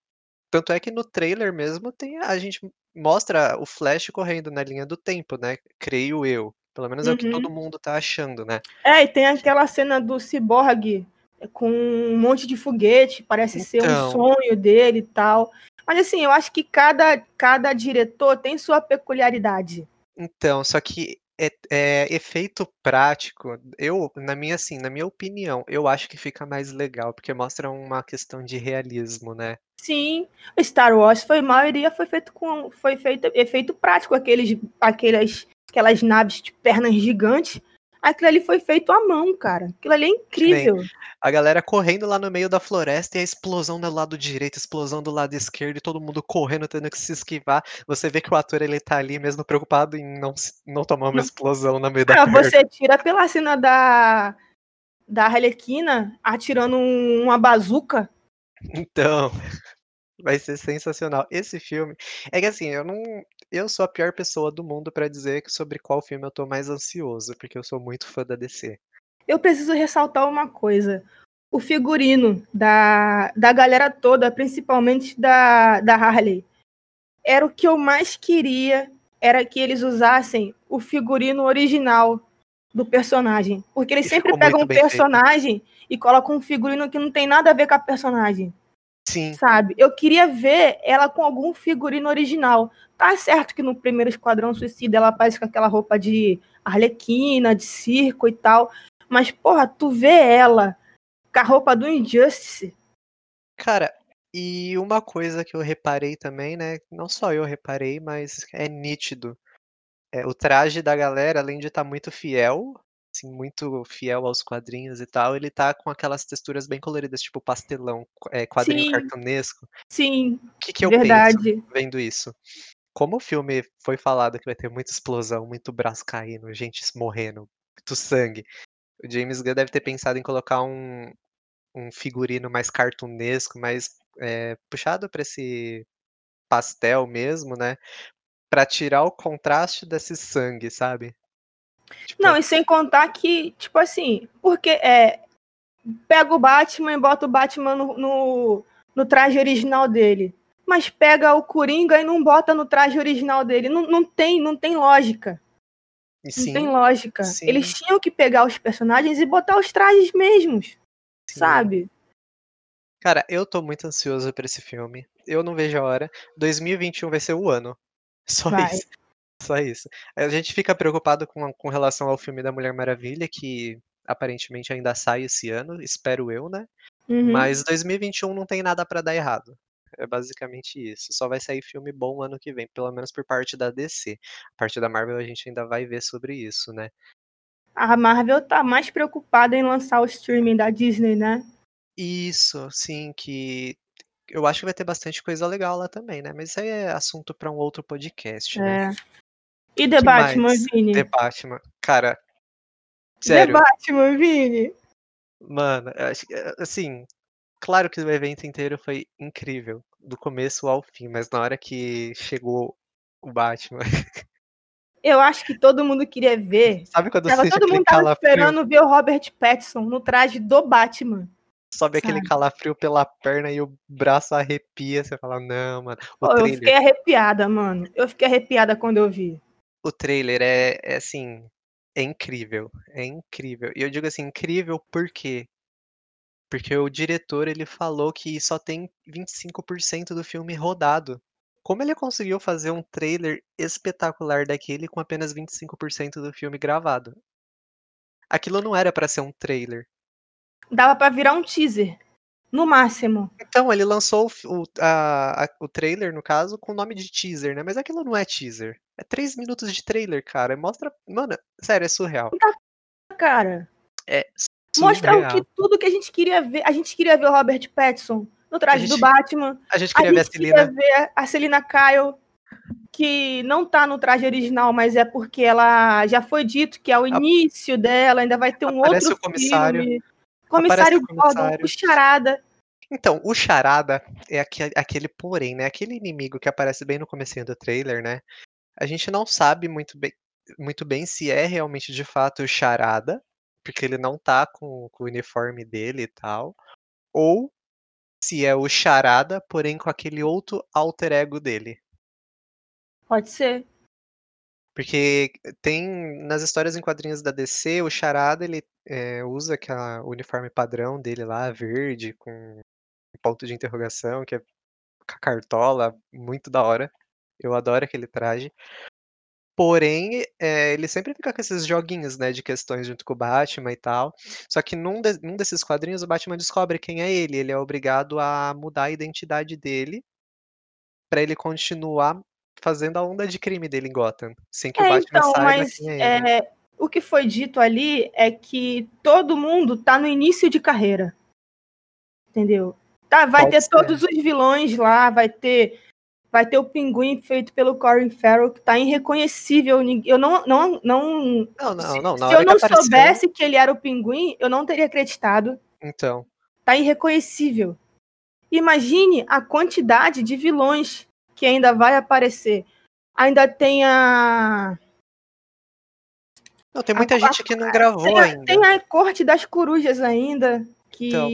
Tanto é que no trailer mesmo tem a gente mostra o Flash correndo na linha do tempo, né? Creio eu. Pelo menos é o que Uhum. todo mundo tá achando, né? É, e tem aquela cena do Cyborg com um monte de foguete, parece ser um Então. sonho dele e tal. Mas assim, eu acho que cada, cada diretor tem sua peculiaridade. Então, só que é, é efeito prático, eu, na minha, assim, na minha opinião, eu acho que fica mais legal, porque mostra uma questão de realismo, né? Sim, Star Wars foi a maioria foi feito com foi feito efeito prático, aqueles aquelas aquelas naves de pernas gigantes. Aquilo ali foi feito à mão, cara. Aquilo ali é incrível. A galera correndo lá no meio da floresta e a explosão do lado direito, explosão do lado esquerdo, e todo mundo correndo, tendo que se esquivar. Você vê que o ator ele tá ali mesmo preocupado em não, não tomar uma explosão no meio da Ah, perna. você tira pela cena da da Arlequina atirando um- uma bazuca. Então, vai ser sensacional. Esse filme. É que assim, eu não. Eu sou a pior pessoa do mundo pra dizer sobre qual filme eu tô mais ansioso, porque eu sou muito fã da DC. Eu preciso ressaltar uma coisa. O figurino da, da galera toda, principalmente da, da Harley, era o que eu mais queria, era que eles usassem o figurino original do personagem. Porque eles E sempre pegam um bem feito. personagem e colocam um figurino que não tem nada a ver com a personagem, Sim, sabe? Eu queria ver ela com algum figurino original. Tá certo que no primeiro Esquadrão Suicida ela aparece com aquela roupa de arlequina, de circo e tal. Mas, porra, tu vê ela com a roupa do Injustice. cara. E uma coisa que eu reparei também, né? Não só eu reparei, mas é nítido. É, o traje da galera, além de estar muito fiel, assim, muito fiel aos quadrinhos e tal, ele tá com aquelas texturas bem coloridas, tipo pastelão, é, quadrinho Sim. cartunesco. Sim, O que, que eu penso? verdade. vendo isso. Como o filme foi falado que vai ter muita explosão, muito braço caindo, gente morrendo, muito sangue, o James Gunn deve ter pensado em colocar um, um figurino mais cartunesco, mais é, puxado para esse pastel mesmo, né? Pra tirar o contraste desse sangue, sabe? Tipo, Não, e sem contar que, tipo assim, porque é. Pega o Batman e bota o Batman no, no, no traje original dele. mas pega o Coringa e não bota no traje original dele. Não, não tem, não tem lógica. Sim, não tem lógica. sim. Eles tinham que pegar os personagens e botar os trajes mesmos, sim. sabe? Cara, eu tô muito ansioso pra esse filme. Eu não vejo a hora. 2021 vai ser o ano. Só Vai. isso. Só isso. A gente fica preocupado com, com relação ao filme da Mulher Maravilha, que aparentemente ainda sai esse ano, espero eu, né? Uhum. Mas 2021 não tem nada pra dar errado. É basicamente isso. Só vai sair filme bom ano que vem, pelo menos por parte da DC. A parte da Marvel a gente ainda vai ver sobre isso, né? A Marvel tá mais preocupada em lançar o streaming da Disney, né? Isso, sim, que eu acho que vai ter bastante coisa legal lá também, né? Mas isso aí é assunto pra um outro podcast, né? E The Que Batman, mais? Vini? The Batman. Cara, The sério, Batman, Vini? mano, assim, claro que o evento inteiro foi incrível, do começo ao fim, mas na hora que chegou o Batman, Eu acho que todo mundo queria ver. sabe quando Tava, sente todo aquele mundo tava esperando ver o Robert Pattinson no traje do Batman. sobe aquele sabe? calafrio pela perna e o braço arrepia, você fala, não, mano. O Pô, eu fiquei arrepiada, mano. Eu fiquei arrepiada quando eu vi. O trailer é, é assim, é incrível, é incrível. E eu digo assim, incrível por quê? Porque o diretor, ele falou que só tem 25% do filme rodado. Como ele conseguiu fazer um trailer espetacular daquele com apenas 25% do filme gravado? Aquilo não era pra ser um trailer. Dava pra virar um teaser. No máximo. Então, ele lançou o, a- a- o trailer, no caso, com o nome de teaser, né? Mas aquilo não é teaser. É 3 minutos de trailer, cara. Mostra. Mano, sério, é surreal. Cara, É mostra o surreal. que, tudo que a gente queria ver. A gente queria ver o Robert Pattinson no traje A do gente- Batman. A gente A queria ver a gente queria ver a Selina Kyle, que não tá no traje original, mas é porque ela já foi dito que é o início dela, ainda vai ter um Aparece outro o comissário. filme. Comissário Gordon, o Charada. Então, o Charada é aquele, aquele porém, né? Aquele inimigo que aparece bem no comecinho do trailer, né? A gente não sabe muito bem, muito bem se é realmente de fato o Charada, porque ele não tá com, com o uniforme dele e tal, ou se é o Charada, porém com aquele outro alter ego dele. Pode ser. Porque tem nas histórias em quadrinhos da DC, o Charada ele é, usa aquela o uniforme padrão dele lá, verde, com ponto de interrogação, que é com a cartola, muito da hora. Eu adoro aquele traje. Porém, é, ele sempre fica com esses joguinhos, né, de questões junto com o Batman e tal. Só que num, de- num desses quadrinhos o Batman descobre quem é ele. Ele é obrigado a mudar a identidade dele pra ele continuar fazendo a onda de crime dele em Gotham, sem que o É, Batman então, saiba mas quem é ele. é, o que foi dito ali é que todo mundo tá no início de carreira. Entendeu? Tá, vai Pode ter ser. todos os vilões lá, vai ter vai ter o pinguim feito pelo Corey Farrell, que tá irreconhecível. Eu não não não Não, não, não. Se hora eu não que soubesse que ele era o pinguim, eu não teria acreditado. Então, Tá irreconhecível. Imagine a quantidade de vilões que ainda vai aparecer. Ainda tem a não, tem muita A- gente que não tem gravou a, ainda. tem a corte das corujas ainda, que Então.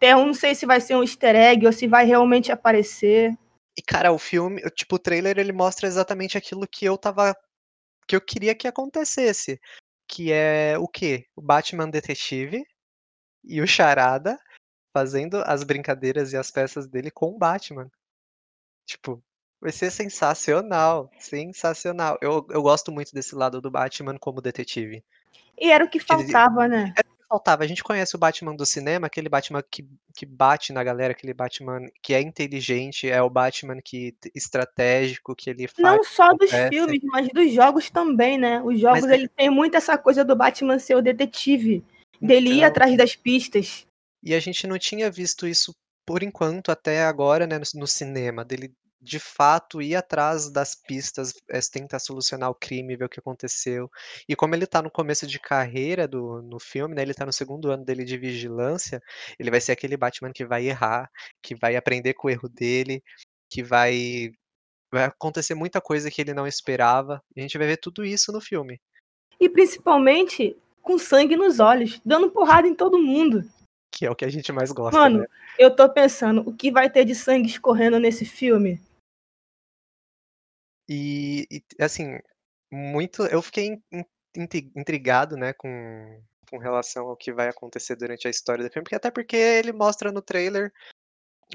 tem, eu não sei se vai ser um easter egg ou se vai realmente aparecer. E, cara, o filme, tipo, o trailer, ele mostra exatamente aquilo que eu tava. que eu queria que acontecesse. Que é o quê? O Batman detetive e o Charada fazendo as brincadeiras e as peças dele com o Batman. Tipo, vai ser sensacional. Sensacional. Eu, eu gosto muito desse lado do Batman como detetive. E era o que Que ele- faltava, né? Faltava. A gente conhece o Batman do cinema, aquele Batman que, que bate na galera, aquele Batman que é inteligente, é o Batman que estratégico, que ele faz. Não só dos acontece. filmes, mas dos jogos também, né? Os jogos, Mas é- ele tem muito essa coisa do Batman ser o detetive, dele ir Então, atrás das pistas. E a gente não tinha visto isso por enquanto até agora, né, no, no cinema, dele de fato ir atrás das pistas, eh, tentar solucionar o crime, ver o que aconteceu. E como ele tá no começo de carreira do, no filme, né, ele tá no segundo ano dele de vigilância, ele vai ser aquele Batman que vai errar, que vai aprender com o erro dele, que vai vai acontecer muita coisa que ele não esperava. E a gente vai ver tudo isso no filme. E principalmente com sangue nos olhos, dando porrada em todo mundo. que é o que a gente mais gosta, Mano, né? eu tô pensando, o que vai ter de sangue escorrendo nesse filme? E, e, assim, muito. Eu fiquei in- in- intrigado, né, com, com relação ao que vai acontecer durante a história do filme, porque até porque ele mostra no trailer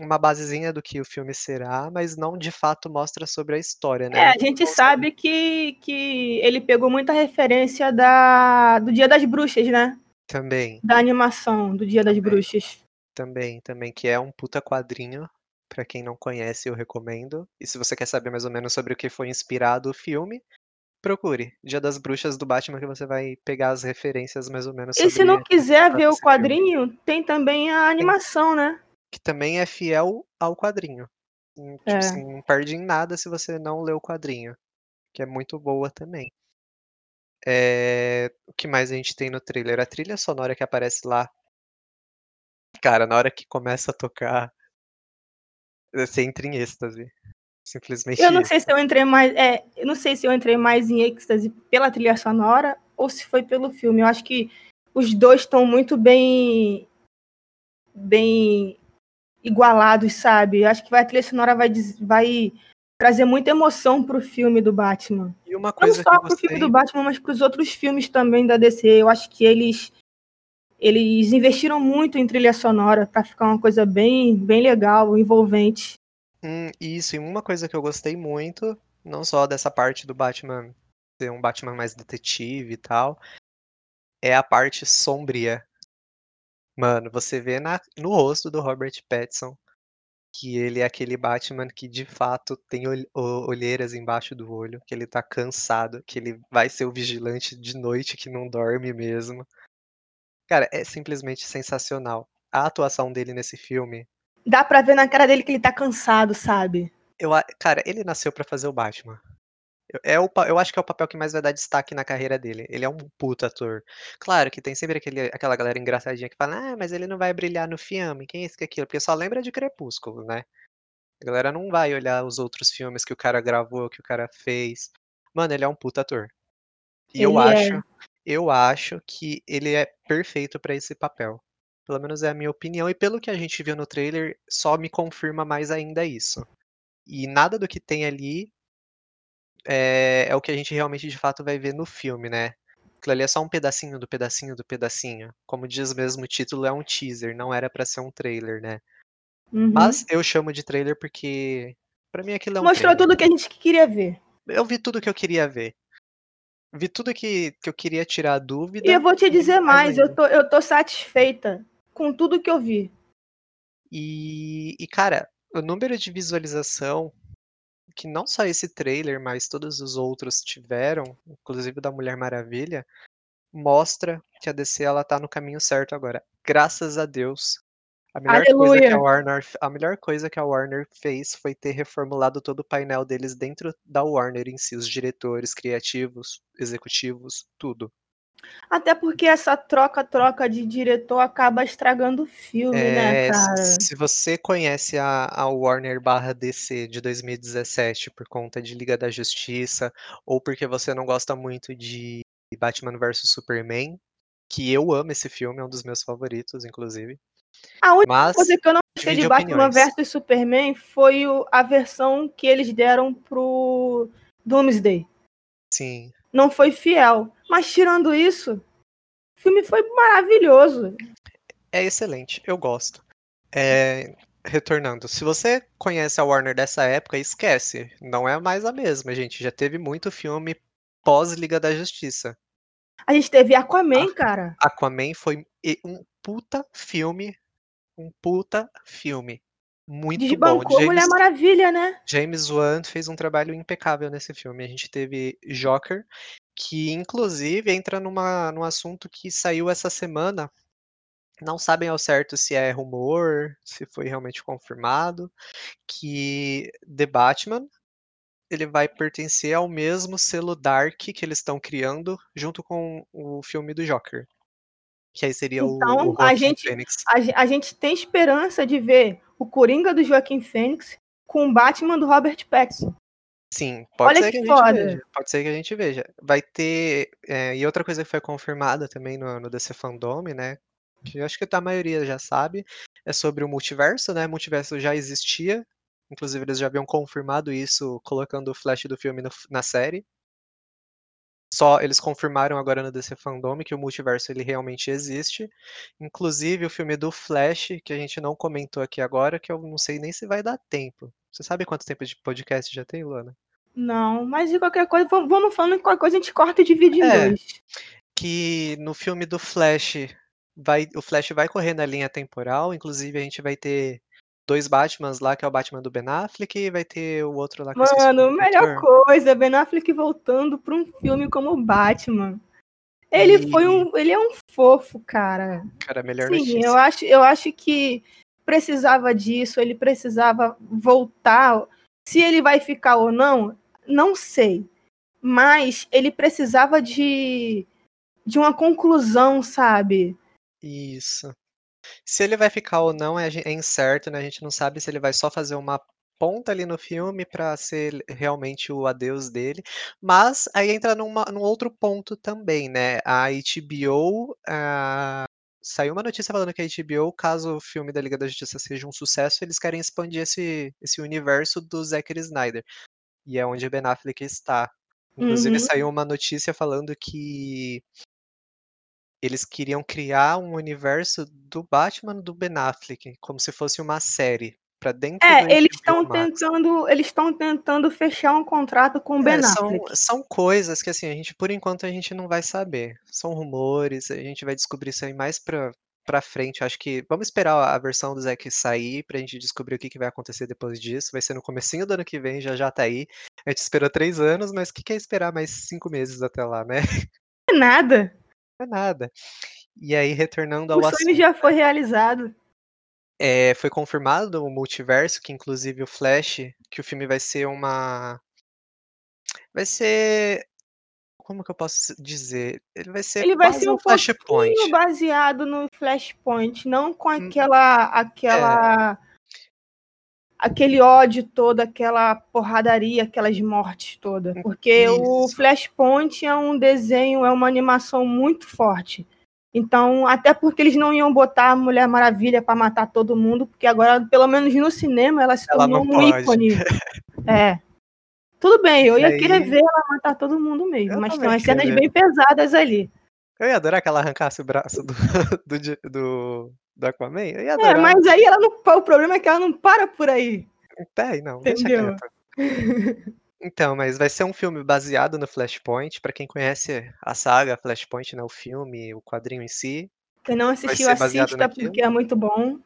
uma basezinha do que o filme será, mas não de fato mostra sobre a história, né? É, a Então, gente sabe que, que ele pegou muita referência da, do Dia das Bruxas, né? Também, Da animação do Dia das. Bruxas. também, também, que é um puta quadrinho. Pra quem não conhece, eu recomendo. E se você quer saber mais ou menos sobre o que foi inspirado o filme, procure Dia das Bruxas do Batman, que você vai pegar as referências mais ou menos E se não quiser ver o esse filme. quadrinho, tem também a animação, né? que também é fiel ao quadrinho. Hum, Tipo É. assim, não perde em nada se você não lê o quadrinho, que é muito boa também. É, O que mais a gente tem no trailer? A trilha sonora que aparece lá. Cara, na hora que começa a tocar, você entra em êxtase. Simplesmente Eu não isso. sei se eu entrei mais. É, eu não sei se eu entrei mais em êxtase pela trilha sonora ou se foi pelo filme. Eu acho que os dois estão muito bem. bem igualados, sabe? Eu acho que vai- a trilha sonora vai, vai trazer muita emoção pro filme do Batman. E uma Não coisa que só pro filme do Batman, mas pros outros filmes também da DC. Eu acho que eles. Eles investiram muito em trilha sonora para ficar uma coisa bem, bem legal, envolvente. Hum, isso, e uma coisa que eu gostei muito, não só dessa parte do Batman ser um Batman mais detetive e tal, é a parte sombria. Mano, você vê na, no rosto do Robert Pattinson que ele é aquele Batman que de fato tem olheiras embaixo do olho, que ele tá cansado, que ele vai ser o vigilante de noite que não dorme mesmo. Cara, é simplesmente sensacional. A atuação dele nesse filme, Dá pra ver na cara dele que ele tá cansado, sabe? eu, cara, ele nasceu pra fazer o Batman. Eu- É o, eu acho que é o papel que mais vai dar destaque na carreira dele. Ele é um puta ator. Claro que tem sempre aquele, aquela galera engraçadinha que fala, ah, mas ele não vai brilhar no filme, quem é esse que é aquilo? Porque só lembra de Crepúsculo, né? A galera não vai olhar os outros filmes que o cara gravou, que o cara fez. Mano, ele é um puta ator. E eu Ele é. acho, eu acho que ele é perfeito pra esse papel. Pelo menos é a minha opinião. E pelo que a gente viu no trailer, só me confirma mais ainda isso. E nada do que tem ali é, é o que a gente realmente de fato vai ver no filme, né? Aquilo ali é só um pedacinho do pedacinho do pedacinho. Como diz mesmo o título, é um teaser, não era pra ser um trailer, né? Uhum. Mas eu chamo de trailer porque pra mim aquilo é um Mostrou trailer. tudo que a gente queria ver. Eu vi tudo que eu queria ver. Vi tudo que, que eu queria tirar dúvida. E eu vou te dizer mais, ainda. eu tô, eu tô satisfeita com tudo que eu vi. E, e, cara, o número de visualização que não só esse trailer, mas todos os outros tiveram, inclusive o da Mulher Maravilha, mostra que a DC ela tá no caminho certo agora. Graças a Deus. A melhor coisa que a. Warner, a melhor coisa que a Warner fez foi ter reformulado todo o painel deles dentro da Warner em si, os diretores, criativos, executivos, tudo. Até porque essa troca-troca de diretor acaba estragando o filme, né, É, cara? se se você conhece a, a Warner barra DC de 2017 por conta de Liga da Justiça, ou porque você não gosta muito de Batman vs Superman, que eu amo esse filme, é um dos meus favoritos, inclusive. A única Mas coisa que eu não gostei de Batman opiniões. vs Superman foi o- a versão que eles deram pro Doomsday. Sim, Não foi fiel. Mas tirando isso, o filme foi maravilhoso. é excelente, eu gosto. É, retornando, se você conhece a Warner dessa época, esquece, não é mais a mesma, gente. Já teve muito filme pós Liga da Justiça. A gente teve Aquaman, cara. Aquaman foi um puta filme, um puta filme. Muito bom. Desbancou Mulher James, Maravilha, né? James Wan fez um trabalho impecável nesse filme. A gente teve Joker, que inclusive entra numa, num assunto que saiu essa semana. Não sabem ao certo se é rumor, se foi realmente confirmado, que The Batman ele vai pertencer ao mesmo selo Dark que eles estão criando junto com o filme do Joker. Que aí seria o, o Então, a gente, Phoenix. a, a gente tem esperança de ver o Coringa do Joaquim Fênix com o Batman do Robert Pattinson. Sim, pode Olha ser que que a gente foda. veja. Pode ser que a gente veja. Vai ter. é, e outra coisa que foi confirmada também no, no DC Fandom, né? que eu acho que a maioria já sabe, é sobre o multiverso, né? O multiverso já existia, inclusive eles já haviam confirmado isso colocando o flash do filme no, na série. Só eles confirmaram agora no DC Fandom que o multiverso ele realmente existe. Inclusive o filme do Flash, que a gente não comentou aqui agora, que eu não sei nem se vai dar tempo. Você sabe quanto tempo de podcast já tem, Luana? Não, mas de qualquer coisa, vamos falando que qualquer coisa a gente corta e divide em é, dois. Que no filme do Flash, vai, o Flash vai correr na linha temporal, inclusive a gente vai ter dois Batmans lá, que é o Batman do Ben Affleck, e vai ter o outro lá que Mano, melhor coisa, Ben Affleck voltando para um filme como Batman. Ele e... foi um, ele é um fofo, cara. Cara, melhor Sim, notícia. eu acho, eu acho que precisava disso, ele precisava voltar. Se ele vai ficar ou não, não sei. Mas ele precisava de de uma conclusão, sabe? Isso. Se ele vai ficar ou não é, é incerto, né? A gente não sabe se ele vai só fazer uma ponta ali no filme para ser realmente o adeus dele. Mas aí entra numa, num outro ponto também, né? A HBO. A... Saiu uma notícia falando que a HBO, caso o filme da Liga da Justiça seja um sucesso, eles querem expandir esse, esse universo do Zack Snyder. E é onde Ben Affleck está. Inclusive, uhum. saiu uma notícia falando que eles queriam criar um universo do Batman do Ben Affleck, como se fosse uma série para dentro É, eles estão tentando, eles estão tentando fechar um contrato com o é, Ben são, Affleck. São coisas que assim, a gente por enquanto a gente não vai saber. São rumores, a gente vai descobrir isso aí mais para para frente. Acho que vamos esperar a versão do Zack sair pra gente descobrir o que, que vai acontecer depois disso. Vai ser no comecinho do ano que vem, já já tá aí. A gente esperou três anos, mas o que, que é esperar mais cinco meses até lá, né? É nada. Nada. E aí, retornando ao o sonho já foi realizado. É, foi confirmado o multiverso, que inclusive o Flash, que o filme vai ser uma. Vai ser. Como que eu posso dizer? Ele vai ser Ele vai ser um, um Flashpoint. baseado no Flashpoint, não com hum. aquela. aquela. É aquele ódio todo, aquela porradaria, aquelas mortes todas. Porque Isso. o Flashpoint é um desenho, é uma animação muito forte. Então, até porque eles não iam botar a Mulher Maravilha para matar todo mundo, porque agora, pelo menos no cinema, ela se ela tornou um pode. ícone. é. Tudo bem, eu ia aí... querer ver ela matar todo mundo mesmo, eu mas tem umas cenas bem pesadas ali. Eu ia adorar que ela arrancasse o braço do, do, do, do Aquaman. Eu ia é, adorar. É, mas aí ela não, o problema é que ela não para por aí. É, não, Entendeu? Então, mas vai ser um filme baseado no Flashpoint. Para quem conhece a saga Flashpoint, né, o filme, o quadrinho em si. Quem não assistiu, assista porque é muito bom.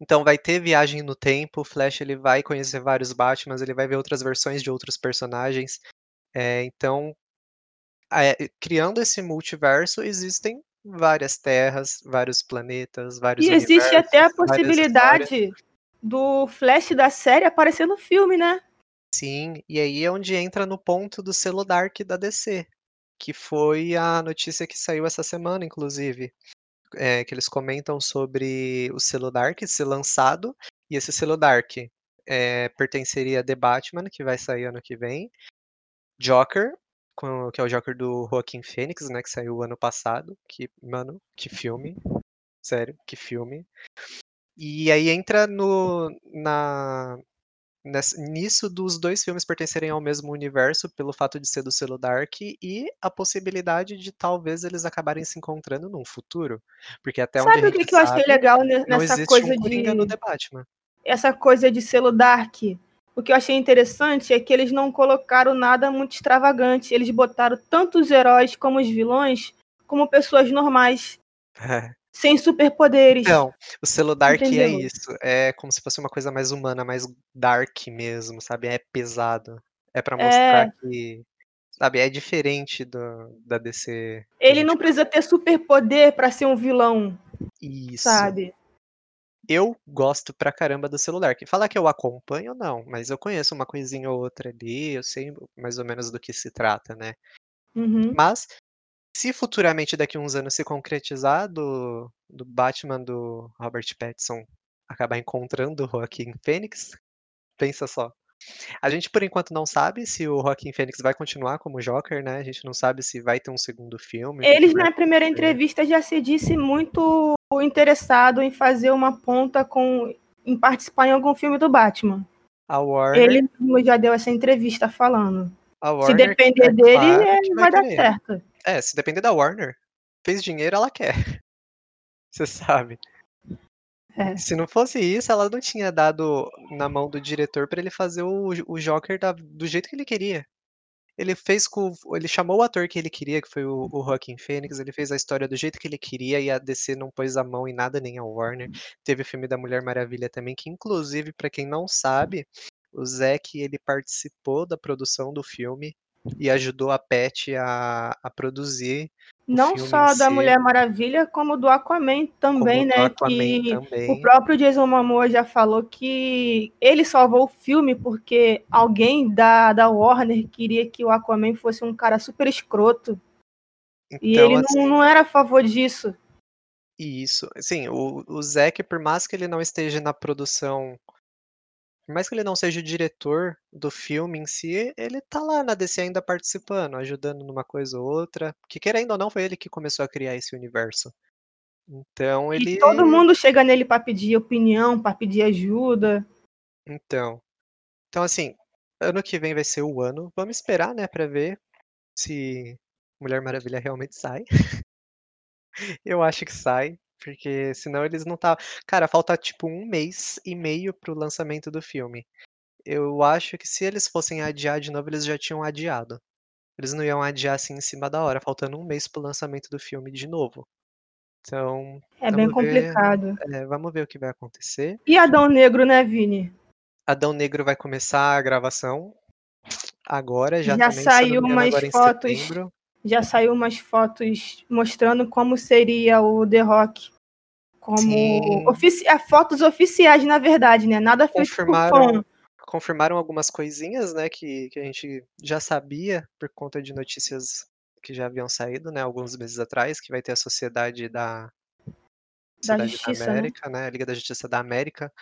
Então vai ter viagem no tempo, o Flash ele vai conhecer vários Batmans, ele vai ver outras versões de outros personagens. É, então, é, criando esse multiverso, existem várias terras, vários planetas, vários E existe até a possibilidade do Flash da série aparecer no filme, né? Sim, e aí é onde entra no ponto do selo Dark da DC, que foi a notícia que saiu essa semana, inclusive. É, que eles comentam sobre o selo Dark ser lançado, e esse selo Dark é, pertenceria a The Batman, que vai sair ano que vem, Joker, com, que é o Joker do Joaquin Phoenix, né, que saiu ano passado, que, mano, que filme, sério, que filme. E aí entra no, na, nessa, nisso dos dois filmes pertencerem ao mesmo universo pelo fato de ser do selo Dark e a possibilidade de talvez eles acabarem se encontrando num futuro. Porque até Sabe onde o que, que eu achei legal nessa coisa um de. No The Batman. Essa coisa de selo Dark. O que eu achei interessante é que eles não colocaram nada muito extravagante. Eles botaram tanto os heróis como os vilões como pessoas normais. É sem superpoderes. Não, o selo Dark é é isso. É como se fosse uma coisa mais humana, mais dark mesmo, sabe? É pesado. É para mostrar é... que. Sabe, é diferente do, da DC. Ele não precisa ter superpoder para ser um vilão. Isso. Sabe? Eu gosto pra caramba do celular. Que falar que eu acompanho, não, mas eu conheço uma coisinha ou outra ali, eu sei mais ou menos do que se trata, né? Uhum. Mas se futuramente daqui a uns anos se concretizar do, do Batman do Robert Pattinson acabar encontrando o Joaquim Fênix, pensa só. A gente, por enquanto, não sabe se o Joaquin Phoenix vai continuar como Joker, né? A gente não sabe se vai ter um segundo filme. Eles, na primeira entrevista, já se disse muito interessado em fazer uma ponta com. em participar em algum filme do Batman. A Warner. Ele já deu essa entrevista falando. se depender dele, é, vai, vai dar certo. É, se depender da Warner, fez dinheiro, ela quer. Você sabe. É. Se não fosse isso, ela não tinha dado na mão do diretor para ele fazer o, o Joker da, do jeito que ele queria. Ele fez com. Ele chamou o ator que ele queria, que foi o, o Phoenix, ele fez a história do jeito que ele queria e a DC não pôs a mão em nada, nem a Warner. Teve o filme da Mulher Maravilha também, que inclusive, para quem não sabe, o Zack ele participou da produção do filme e ajudou a Pet a, a produzir. Não só da si. Mulher Maravilha, como do Aquaman também, como né? Aquaman que também. o próprio Jason Momoa já falou que ele salvou o filme porque alguém da, da Warner queria que o Aquaman fosse um cara super escroto. Então, e ele assim, não, não era a favor disso. Isso, sim, o, o Zack, por mais que ele não esteja na produção por mais que ele não seja o diretor do filme em si, ele tá lá na DC ainda participando, ajudando numa coisa ou outra. Que querendo ou não, foi ele que começou a criar esse universo. Então ele. E todo mundo chega nele para pedir opinião, para pedir ajuda. Então. Então, assim, ano que vem vai ser o ano. Vamos esperar, né, pra ver se Mulher Maravilha realmente sai. Eu acho que sai. Porque senão eles não tá. Cara, falta tipo um mês e meio pro lançamento do filme. Eu acho que se eles fossem adiar de novo, eles já tinham adiado. Eles não iam adiar assim em cima da hora, faltando um mês pro lançamento do filme de novo. Então. É bem complicado. Ver, é, vamos ver o que vai acontecer. E Adão Negro, né, Vini? Adão Negro vai começar a gravação agora, já, já saiu umas fotos. Já saiu umas fotos mostrando como seria o The Rock como ofici é, fotos oficiais, na verdade, né? Nada confirmaram. Confirmaram algumas coisinhas, né, que, que a gente já sabia por conta de notícias que já haviam saído, né, alguns meses atrás, que vai ter a Sociedade da, da, Justiça, da né? América, né? né? A Liga da Justiça da América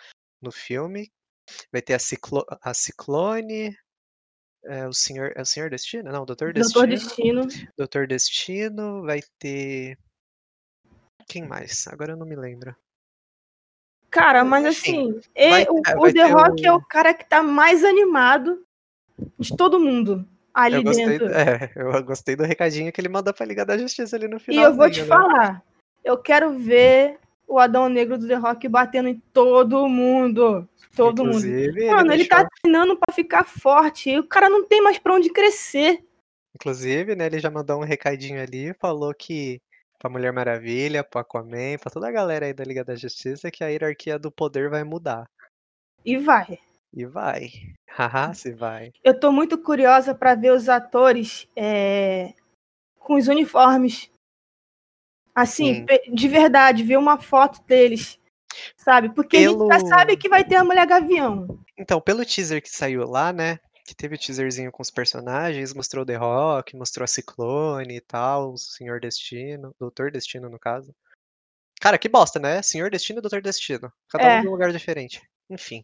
no filme. Vai ter a, Ciclo, a Ciclone, é, o Senhor, é o Senhor Destino? Não, Doutor Destino. Doutor Destino. Doutor Destino, vai ter quem mais? Agora eu não me lembro. Cara, mas assim, vai, o, The Rock é o cara que tá mais animado de todo mundo ali eu gostei, dentro. É, eu gostei do recadinho que ele mandou pra Liga da Justiça ali no final. E eu vou te né? falar, eu quero ver o Adão Negro do The Rock batendo em todo mundo. Todo Inclusive, mundo. Mano, ele, ele tá deixou... tá treinando pra ficar forte. E o cara não tem mais pra onde crescer. Inclusive, né, ele já mandou um recadinho ali, falou que pra Mulher Maravilha, pro Aquaman, pra toda a galera aí da Liga da Justiça, que a hierarquia do poder vai mudar. E vai. E vai. Haha, se vai. Eu tô muito curiosa para ver os atores é, com os uniformes. Assim, Sim. de verdade, ver uma foto deles. Sabe? Porque Pelo... a gente já sabe que vai ter a Mulher Gavião. Então, pelo teaser que saiu lá, né? que teve o teaserzinho com os personagens, mostrou The Rock, mostrou a Ciclone e tal, o Senhor Destino, Doutor Destino no caso. Cara, que bosta, né? Senhor Destino e Doutor Destino. Cada é. um em um lugar diferente. Enfim.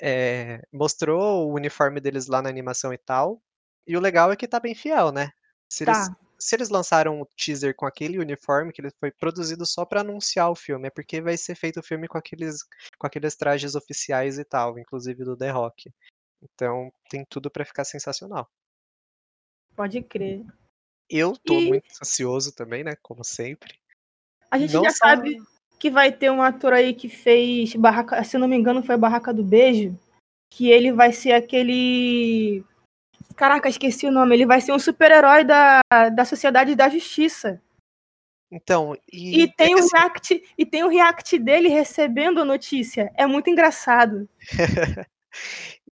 É, mostrou o uniforme deles lá na animação e tal. E o legal é que tá bem fiel, né? Se, tá. eles, se eles lançaram o teaser com aquele uniforme, que ele foi produzido só para anunciar o filme, é porque vai ser feito o filme com aqueles, com aqueles trajes oficiais e tal, inclusive do The Rock. Então tem tudo para ficar sensacional. Pode crer. Eu tô e... muito ansioso também, né? Como sempre. A gente não já só... sabe que vai ter um ator aí que fez Barraca, se não me engano, foi Barraca do Beijo, que ele vai ser aquele Caraca, esqueci o nome. Ele vai ser um super-herói da, da Sociedade da Justiça. Então, e, e tem é o assim... react e tem o react dele recebendo a notícia. É muito engraçado.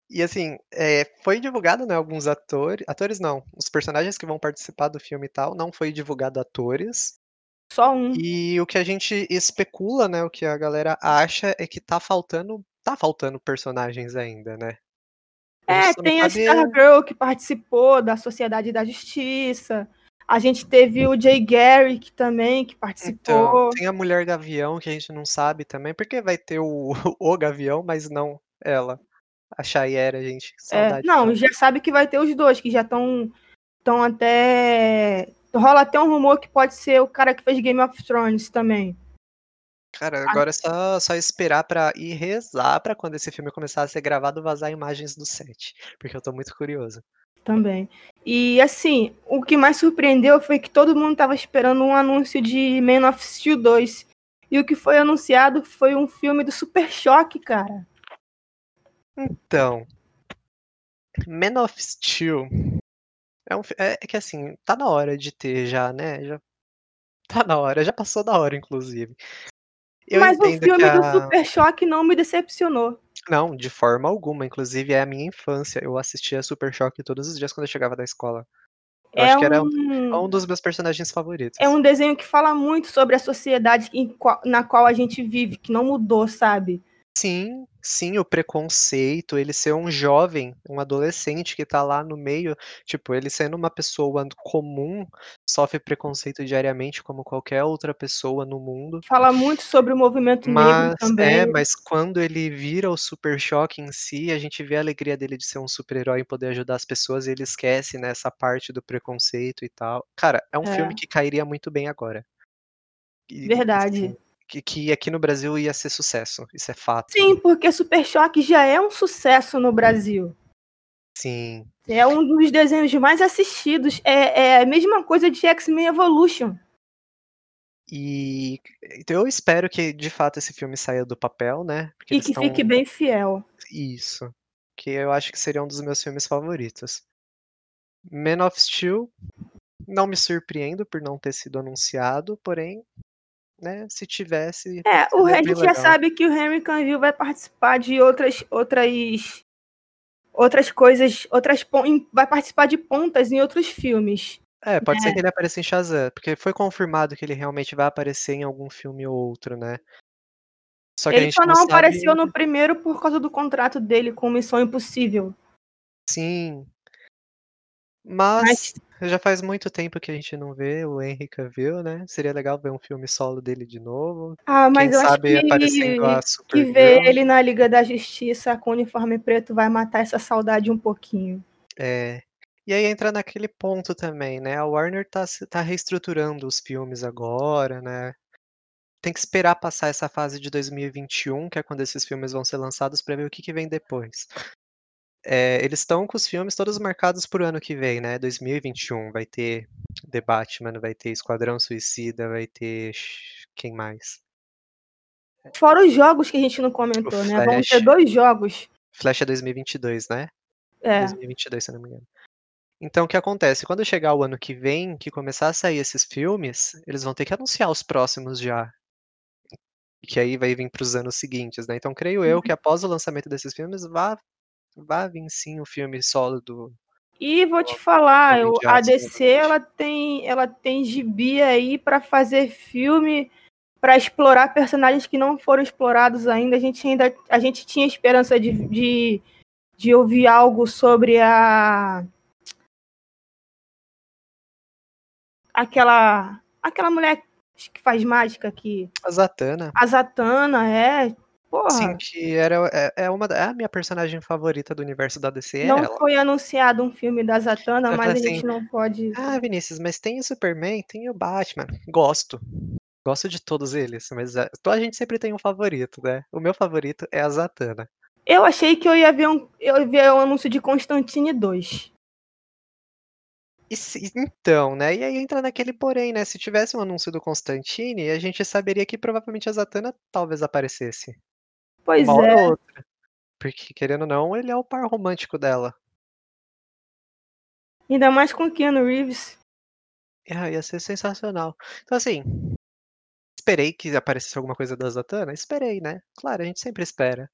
E assim, é, foi divulgado, né, alguns atores. Atores não, os personagens que vão participar do filme e tal, não foi divulgado atores. Só um. E o que a gente especula, né, o que a galera acha é que tá faltando. Tá faltando personagens ainda, né? É, tem a Stargirl que participou da Sociedade da Justiça. A gente teve o Jay Garrick também, que participou. Então, tem a Mulher Gavião, que a gente não sabe também, porque vai ter o, o Gavião, mas não ela A Chayera, gente. É, não, já sabe que vai ter os dois, que já estão estão até. Rola até um rumor que pode ser o cara que fez Game of Thrones também. Cara, agora é só, só esperar pra ir rezar pra quando esse filme começar a ser gravado vazar imagens do set. Porque eu tô muito curioso. Também. E assim, o que mais surpreendeu foi que todo mundo tava esperando um anúncio de Man of Steel 2. E o que foi anunciado foi um filme do Super Choque, cara. Então. Man of Steel. É, um, é, é que assim, tá na hora de ter já, né? Já, tá na hora, já passou da hora, inclusive. Eu Mas o filme que do a... Super Choque não me decepcionou. Não, de forma alguma. Inclusive, é a minha infância. Eu assistia Super Choque todos os dias quando eu chegava da escola. Eu É acho que era um, um dos meus personagens favoritos. é um desenho que fala muito sobre a sociedade na qual a gente vive, que não mudou, sabe? Sim, sim, o preconceito, ele ser um jovem, um adolescente que tá lá no meio, tipo, ele sendo uma pessoa comum, sofre preconceito diariamente como qualquer outra pessoa no mundo. Fala muito sobre o movimento negro Mas, também. é, mas quando ele vira o Super Choque em si, a gente vê a alegria dele de ser um super-herói e poder ajudar as pessoas, e ele esquece, né, essa parte do preconceito e tal. Cara, é um É. filme que cairia muito bem agora. E, Verdade. assim, que, que aqui no Brasil ia ser sucesso, isso é fato. Sim, porque Super Choque já é um sucesso no Brasil. Sim. É um dos desenhos mais assistidos. É, é a mesma coisa de X-Men Evolution. E então eu espero que de fato esse filme saia do papel, né? Porque E que tão- fique bem fiel. Isso. Que eu acho que seria um dos meus filmes favoritos. Man of Steel, não me surpreendo por não ter sido anunciado, porém, né, se tivesse. É, o, a gente já sabe que o Henry Cavill vai participar de outras outras outras coisas, outras vai participar de pontas em outros filmes. É, pode ser É. que ele apareça em Shazam, porque foi confirmado que ele realmente vai aparecer em algum filme ou outro, né? Só que a Ele só não sabe. apareceu no primeiro por causa do contrato dele com Missão Impossível. Sim. Mas já faz muito tempo que a gente não vê o Henry Cavill, né? Seria legal ver um filme solo dele de novo. Ah, mas Quem eu acho sabe que, aparecendo a que Supergirl. ver ele na Liga da Justiça com o uniforme preto vai matar essa saudade um pouquinho. É. E aí entra naquele ponto também, né? A Warner tá, tá reestruturando os filmes agora, né? Tem que esperar passar essa fase de 2021, que é quando esses filmes vão ser lançados, pra ver o que, que vem depois. É, eles estão com os filmes todos marcados pro ano que vem, né? 2021 vai ter The Batman, vai ter Esquadrão Suicida, vai ter. Quem mais? Fora os jogos que a gente não comentou, O né? Vão ter dois jogos. Flash é 2022, né? É. 2022, se eu não me engano. Então, o que acontece? Quando chegar o ano que vem, que começar a sair esses filmes, eles vão ter que anunciar os próximos já. Que aí vai vir para os anos seguintes, né? Então, creio eu que após o lançamento desses filmes, vá, vá vir sim o filme solo do. E vou te falar, eu- a DC ela tem, ela tem gibi aí pra fazer filme, pra explorar personagens que não foram explorados ainda. A gente ainda, a gente tinha esperança de, de, de ouvir algo sobre a aquela aquela mulher que faz mágica aqui, A Zatanna. a Zatanna, é. Porra, Sim, que era, é, é uma, da- é a minha personagem favorita do universo da DC, é não ela. foi anunciado um filme da Zatanna, Eu mas falei a gente assim, não pode. Ah, Vinícius, mas tem o Superman, tem o Batman. Gosto. Gosto de todos eles, mas a, a gente sempre tem um favorito, né? O meu favorito é a Zatanna. Eu achei que eu ia ver um, eu ia ver um anúncio de Constantine 2. E se- então, né? E aí entra naquele porém, né? Se tivesse um anúncio do Constantine, a gente saberia que provavelmente a Zatanna talvez aparecesse. Pois Uma é. ou outra. Porque, querendo ou não, ele é o par romântico dela. Ainda mais com Keanu Reeves. Ah, ia ser sensacional. Então, assim, esperei que aparecesse alguma coisa da Zatanna? Esperei, né? Claro, a gente sempre espera.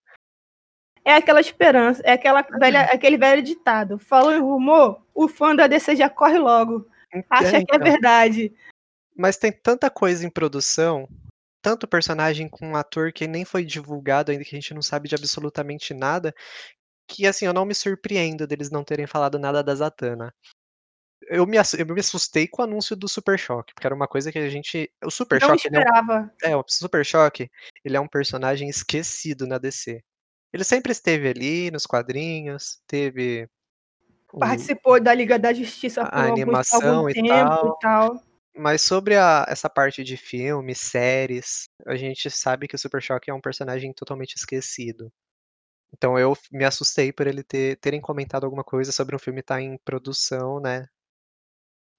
É aquela esperança, é aquela velha, aquele velho ditado. Falou em rumor, o fã da DC já corre logo. Acha É, que é então. verdade. Mas tem tanta coisa em produção, tanto personagem com um ator que nem foi divulgado ainda, que a gente não sabe de absolutamente nada, que assim, eu não me surpreendo deles não terem falado nada da Zatanna. Eu me, eu me assustei com o anúncio do Super Choque, porque era uma coisa que a gente. O Super Choque, é, um, esperava. é, o Super Choque, ele é um personagem esquecido na DC. Ele sempre esteve ali nos quadrinhos, teve o Participou da Liga da Justiça por a alguns algum animação e tempo tal. e tal. Mas sobre a essa parte de filmes, séries, a gente sabe que o Super Choque é um personagem totalmente esquecido. Então eu me assustei por ele ter terem comentado alguma coisa sobre um filme estar em produção, né,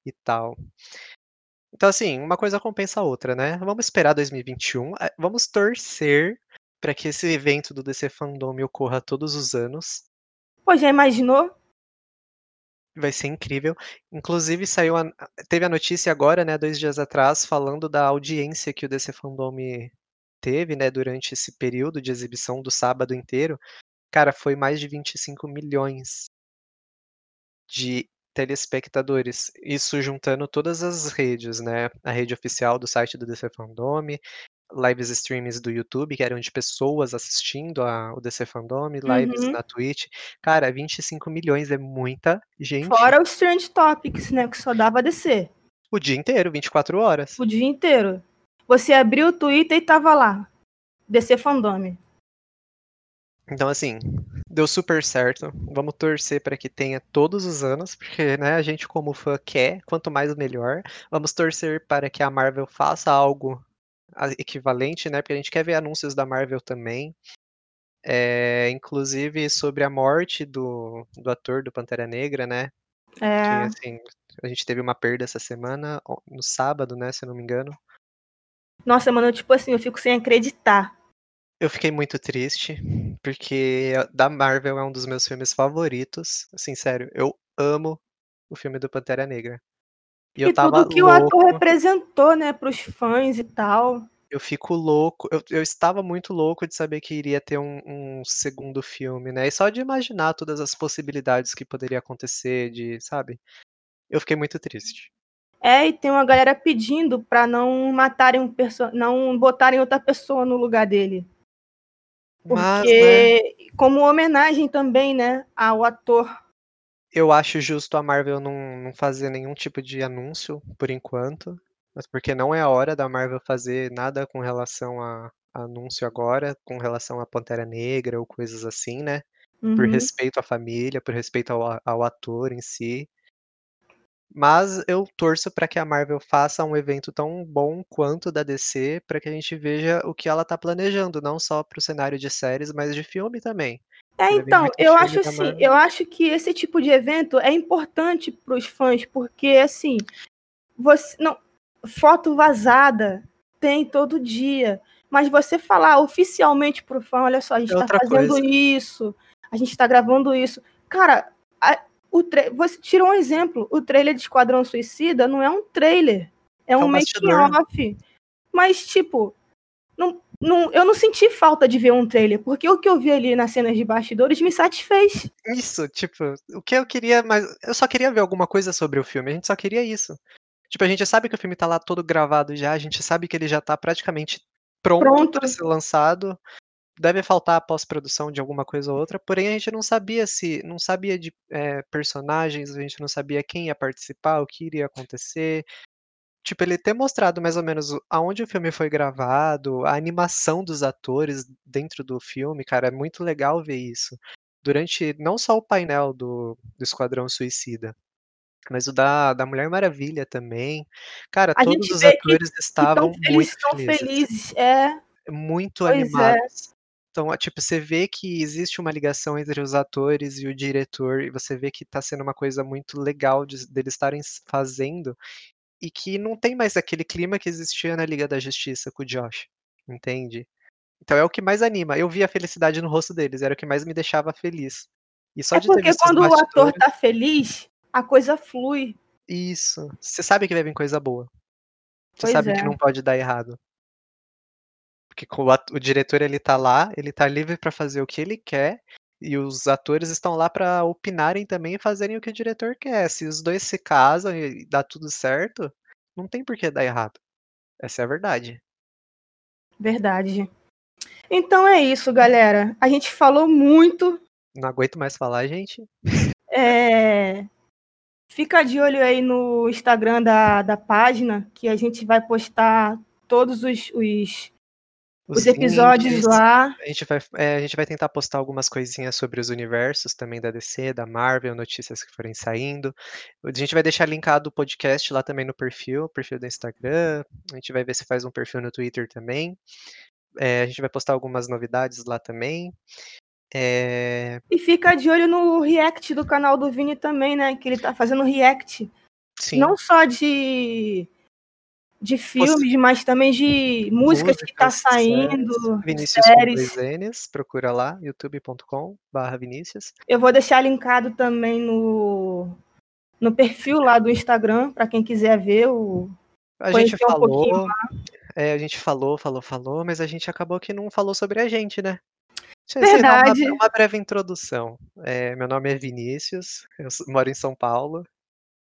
e tal. Então, assim, uma coisa compensa a outra, né. Vamos esperar 2021, eh, vamos torcer pra que esse evento do DC Fandome ocorra todos os anos. Pô, já imaginou? Vai ser incrível. Inclusive saiu a teve a notícia agora, né, 2 dias atrás, falando da audiência que o DC Fandome teve, né, durante esse período de exibição do sábado inteiro. Cara, foi mais de 25.000.000 de telespectadores. Isso juntando todas as redes, né, a rede oficial do site do DC Fandome, lives streams do YouTube, que eram de pessoas assistindo a o DC Fandome, lives Uhum. na Twitch. Cara, 25.000.000 é muita gente. Fora os trend topics, né, que só dava DC. O dia inteiro, 24 horas. O dia inteiro. Você abriu o Twitter e tava lá, DC Fandome. Então, assim, deu super certo. Vamos torcer pra que tenha todos os anos, porque, né, a gente como fã quer, quanto mais melhor. Vamos torcer para que a Marvel faça algo equivalente, né, porque a gente quer ver anúncios da Marvel também. Eh, inclusive sobre a morte do do ator do Pantera Negra, né, que, É. assim, a gente teve uma perda essa semana, no sábado, né, se eu não me engano. Nossa, mano, tipo assim, eu fico sem acreditar. Eu fiquei muito triste, porque da Marvel é um dos meus filmes favoritos. Assim, sério, eu amo o filme do Pantera Negra. E E tudo que o ator louco representou, né, para os fãs e tal. Eu fico louco, eu eu estava muito louco de saber que iria ter um um segundo filme, né, e só de imaginar todas as possibilidades que poderia acontecer de sabe. Eu fiquei muito triste. É, e tem uma galera pedindo pra não matarem um perso não botarem outra pessoa no lugar dele. Mas, né Porque como homenagem também, né, ao ator. Eu acho justo a Marvel não não fazer nenhum tipo de anúncio, por enquanto, mas porque não é a hora da Marvel fazer nada com relação a anúncio agora, com relação a Pantera Negra ou coisas assim, né, por Uhum. respeito à família, por respeito ao ao ator em si. Mas eu torço pra que a Marvel faça um evento tão bom quanto o da DC, pra que a gente veja o que ela tá planejando, não só para o cenário de séries, mas de filme também. É, vir então, eu acho da assim, eu acho que esse tipo de evento é importante para os fãs, porque assim, você não foto vazada tem todo dia, mas você falar oficialmente para o fã: "Olha só, a gente É tá fazendo coisa. isso, a gente tá gravando isso", cara, a o tra você tirou um exemplo, o trailer de Esquadrão Suicida não é um trailer, é É um um making off, mas tipo, não não eu não senti falta de ver um trailer, porque o que eu vi ali nas cenas de bastidores me satisfez. Isso, tipo, o que eu queria mas eu só queria ver alguma coisa sobre o filme, a gente só queria isso. Tipo, a gente sabe que o filme tá lá todo gravado já, a gente sabe que ele já tá praticamente pronto Pronto. pra ser lançado, deve faltar a pós-produção de alguma coisa ou outra, porém a gente não sabia se não sabia de, eh, personagens, a gente não sabia quem ia participar, o que iria acontecer. Tipo, ele ter mostrado mais ou menos aonde o filme foi gravado, a animação dos atores dentro do filme, cara, é muito legal ver isso. Durante não só o painel do do Esquadrão Suicida, mas o da da Mulher Maravilha também. Cara, A todos os que atores que estavam eles muito felizes. felizes. É. Muito Pois é. animados. Então, é tipo, você vê que existe uma ligação entre os atores e o diretor, e você vê que tá sendo uma coisa muito legal de deles estarem fazendo, e que não tem mais aquele clima que existia na Liga da Justiça com o Josh, entende. Então é o que mais anima, eu vi a felicidade no rosto deles, era o que mais me deixava feliz. E só É de ter porque visto quando o ator tá feliz, a coisa flui. Isso, você sabe que vai vir coisa boa. Você Pois sabe que é. não pode dar errado. Porque o at o diretor ele tá lá, ele tá livre pra fazer o que ele quer, e os atores estão lá pra opinarem também e fazerem o que o diretor quer, se os 2 se casam e dá tudo certo, não tem por que dar errado. Essa é a verdade. Verdade. Então é isso, galera, a gente falou muito. Não aguento mais falar, gente. Eh, fica de olho aí no Instagram da da página, que a gente vai postar todos os os os, os episódios lá. A gente, vai, é, a gente vai tentar postar algumas coisinhas sobre os universos também da DC, da Marvel, notícias que forem saindo. A gente vai deixar linkado o podcast lá também no perfil, perfil do Instagram. A gente vai ver se faz um perfil no Twitter também. É, a gente vai postar algumas novidades lá também. É... E fica de olho no react do canal do Vini também, né? Que ele tá fazendo react. Sim. Não só de de filmes, mas também de músicas, músicas que tá saindo. Séries. Vinícius séries. Enes, procura lá, youtube.com barra Vinícius. Eu vou deixar linkado também no, no perfil lá do Instagram, para quem quiser ver o. A gente falou. Um é, a gente falou, falou, falou, mas a gente acabou que não falou sobre a gente, né? Verdade. Uma, uma, breve introdução. É, meu nome é Vinícius, eu moro em São Paulo,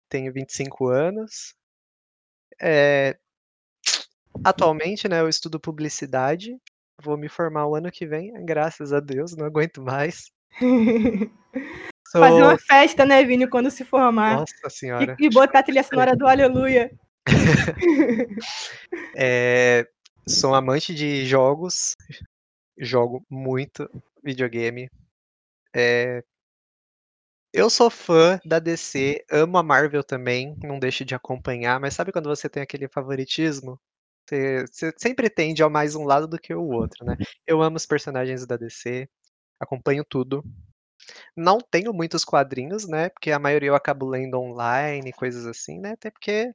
tenho 25 anos, é, atualmente, né, eu estudo publicidade. Vou me formar o ano que vem, graças a Deus, não aguento mais. Sou... Fazer uma festa, né, Vini, quando se formar. Nossa senhora. E, e botar a trilha sonora do Aleluia. é, sou amante de jogos. Jogo muito videogame. É, eu sou fã da DC, amo a Marvel também, não deixo de acompanhar, mas sabe quando você tem aquele favoritismo? Você, você sempre tende ao mais um lado do que o outro, né? Eu amo os personagens da DC, acompanho tudo. Não tenho muitos quadrinhos, né? Porque a maioria eu acabo lendo online, coisas assim, né? Até porque.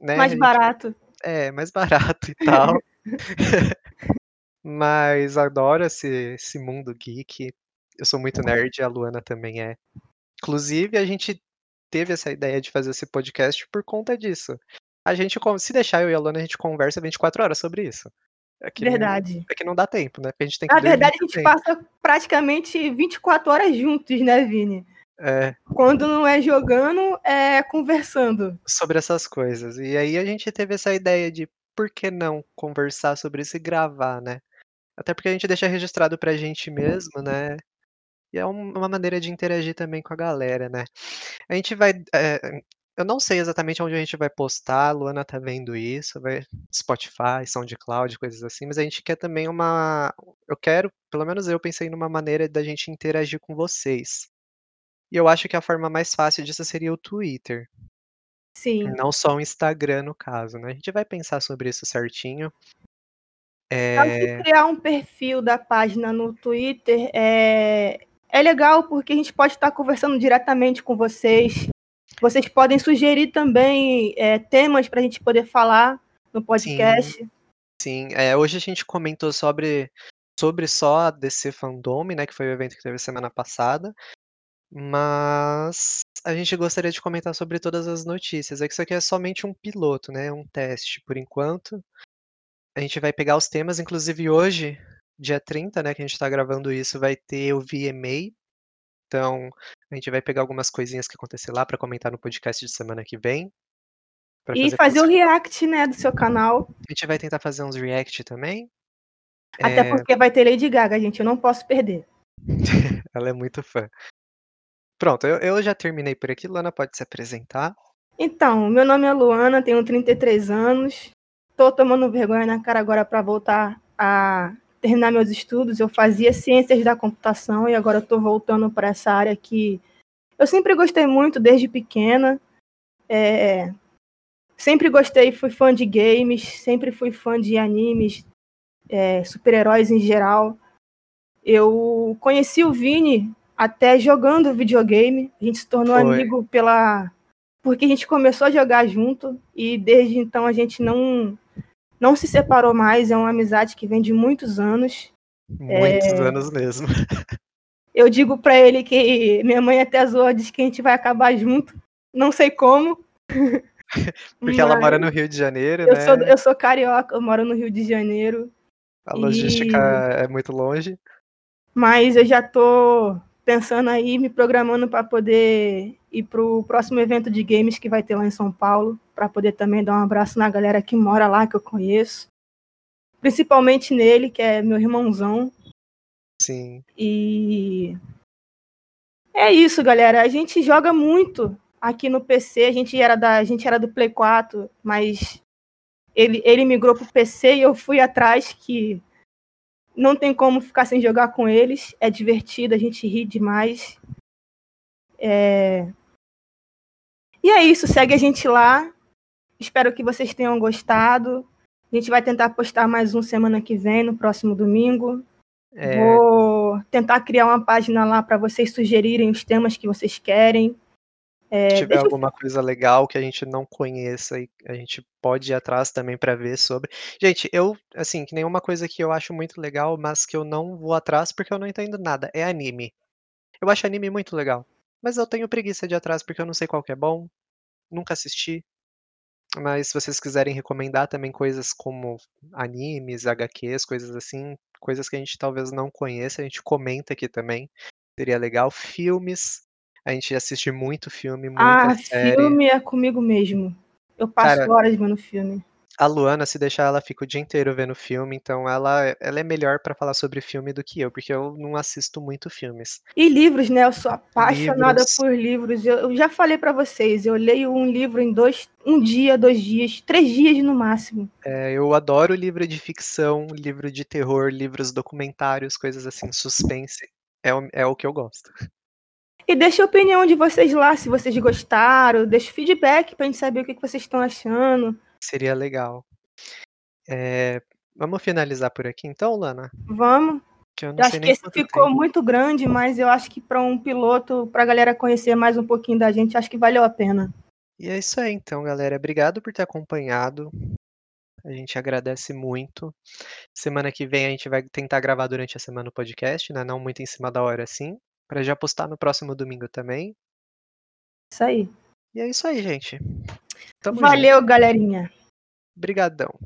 Né, mais barato. É, mais barato e tal. Mas adoro esse, esse mundo geek. Eu sou muito nerd, a Luana também é. Inclusive, a gente teve essa ideia de fazer esse podcast por conta disso. A gente, se deixar eu e a Lona, a gente conversa 24 horas sobre isso. É verdade. Não, é que não dá tempo, né? Porque a gente tem que Na verdade, a gente tempo. passa praticamente 24 horas juntos, né, Vini? É. Quando não é jogando, é conversando. Sobre essas coisas. E aí a gente teve essa ideia de por que não conversar sobre isso e gravar, né? Até porque a gente deixa registrado pra gente mesmo, né? E é uma maneira de interagir também com a galera, né? A gente vai. É, eu não sei exatamente onde a gente vai postar, a Luana tá vendo isso, vai Spotify, SoundCloud, coisas assim, mas a gente quer também uma. Eu quero, pelo menos eu pensei numa maneira da gente interagir com vocês. E eu acho que a forma mais fácil disso seria o Twitter. Sim. Não só o Instagram, no caso, né? A gente vai pensar sobre isso certinho. É... criar um perfil da página no Twitter é, é legal porque a gente pode estar conversando diretamente com vocês. Vocês podem sugerir também é, temas para a gente poder falar no podcast. Sim, sim. É, hoje a gente comentou sobre, sobre só a DC Fandom, né, que foi o evento que teve semana passada. Mas a gente gostaria de comentar sobre todas as notícias. É que isso aqui é somente um piloto, né? Um teste por enquanto. A gente vai pegar os temas, inclusive hoje dia 30, né, que a gente está gravando isso, vai ter o VMA. Então, a gente vai pegar algumas coisinhas que acontecer lá para comentar no podcast de semana que vem. E fazer, fazer o react, né, do seu canal. A gente vai tentar fazer uns react também. Até é... porque vai ter Lady Gaga, gente, eu não posso perder. Ela é muito fã. Pronto, eu, eu já terminei por aqui. Luana pode se apresentar. Então, meu nome é Luana, tenho 33 anos. Tô tomando vergonha na cara agora para voltar a terminar meus estudos, eu fazia ciências da computação e agora estou voltando para essa área que eu sempre gostei muito desde pequena. É, sempre gostei, fui fã de games, sempre fui fã de animes, é, super-heróis em geral. Eu conheci o Vini até jogando videogame. A gente se tornou Foi. amigo pela porque a gente começou a jogar junto e desde então a gente não não se separou mais, é uma amizade que vem de muitos anos. Muitos é... anos mesmo. Eu digo para ele que minha mãe até zoa, diz que a gente vai acabar junto. Não sei como. Porque ela mora no Rio de Janeiro, eu né? Sou, eu sou carioca, eu moro no Rio de Janeiro. A logística e... é muito longe. Mas eu já tô pensando aí, me programando para poder ir pro próximo evento de games que vai ter lá em São Paulo, para poder também dar um abraço na galera que mora lá, que eu conheço. Principalmente nele, que é meu irmãozão. Sim. E é isso, galera. A gente joga muito aqui no PC. A gente era da, a gente era do Play 4, mas ele, ele migrou pro PC e eu fui atrás que não tem como ficar sem jogar com eles. É divertido, a gente ri demais. É... E é isso, segue a gente lá. Espero que vocês tenham gostado. A gente vai tentar postar mais um semana que vem, no próximo domingo. É... Vou tentar criar uma página lá para vocês sugerirem os temas que vocês querem. É, Se tiver alguma coisa legal que a gente não conheça a gente pode ir atrás também para ver sobre. Gente, eu, assim, que nenhuma coisa que eu acho muito legal, mas que eu não vou atrás porque eu não entendo nada, é anime. Eu acho anime muito legal, mas eu tenho preguiça de ir atrás porque eu não sei qual que é bom, nunca assisti. Mas se vocês quiserem recomendar também coisas como animes, HQs, coisas assim, coisas que a gente talvez não conheça, a gente comenta aqui também. Seria legal. Filmes, a gente assiste muito filme, muita ah, série. filme é comigo mesmo. Eu passo Cara, horas vendo filme. A Luana, se deixar, ela fica o dia inteiro vendo filme, então ela, ela é melhor para falar sobre filme do que eu, porque eu não assisto muito filmes. E livros, né? Eu sou apaixonada livros. por livros. Eu, eu já falei para vocês, eu leio um livro em dois, um dia, dois dias, três dias no máximo. É, eu adoro livro de ficção, livro de terror, livros documentários, coisas assim, suspense. É, é o que eu gosto. E deixa a opinião de vocês lá, se vocês gostaram, deixa feedback pra gente saber o que vocês estão achando. Seria legal. É, vamos finalizar por aqui então, Lana? Vamos. Que eu, eu acho que esse ficou tempo. muito grande, mas eu acho que para um piloto, para a galera conhecer mais um pouquinho da gente, acho que valeu a pena. E é isso aí então, galera. Obrigado por ter acompanhado. A gente agradece muito. Semana que vem a gente vai tentar gravar durante a semana o podcast, né? Não muito em cima da hora assim para já postar no próximo domingo também. Isso aí. E é isso aí, gente. Tamo Valeu, junto. galerinha. Obrigadão.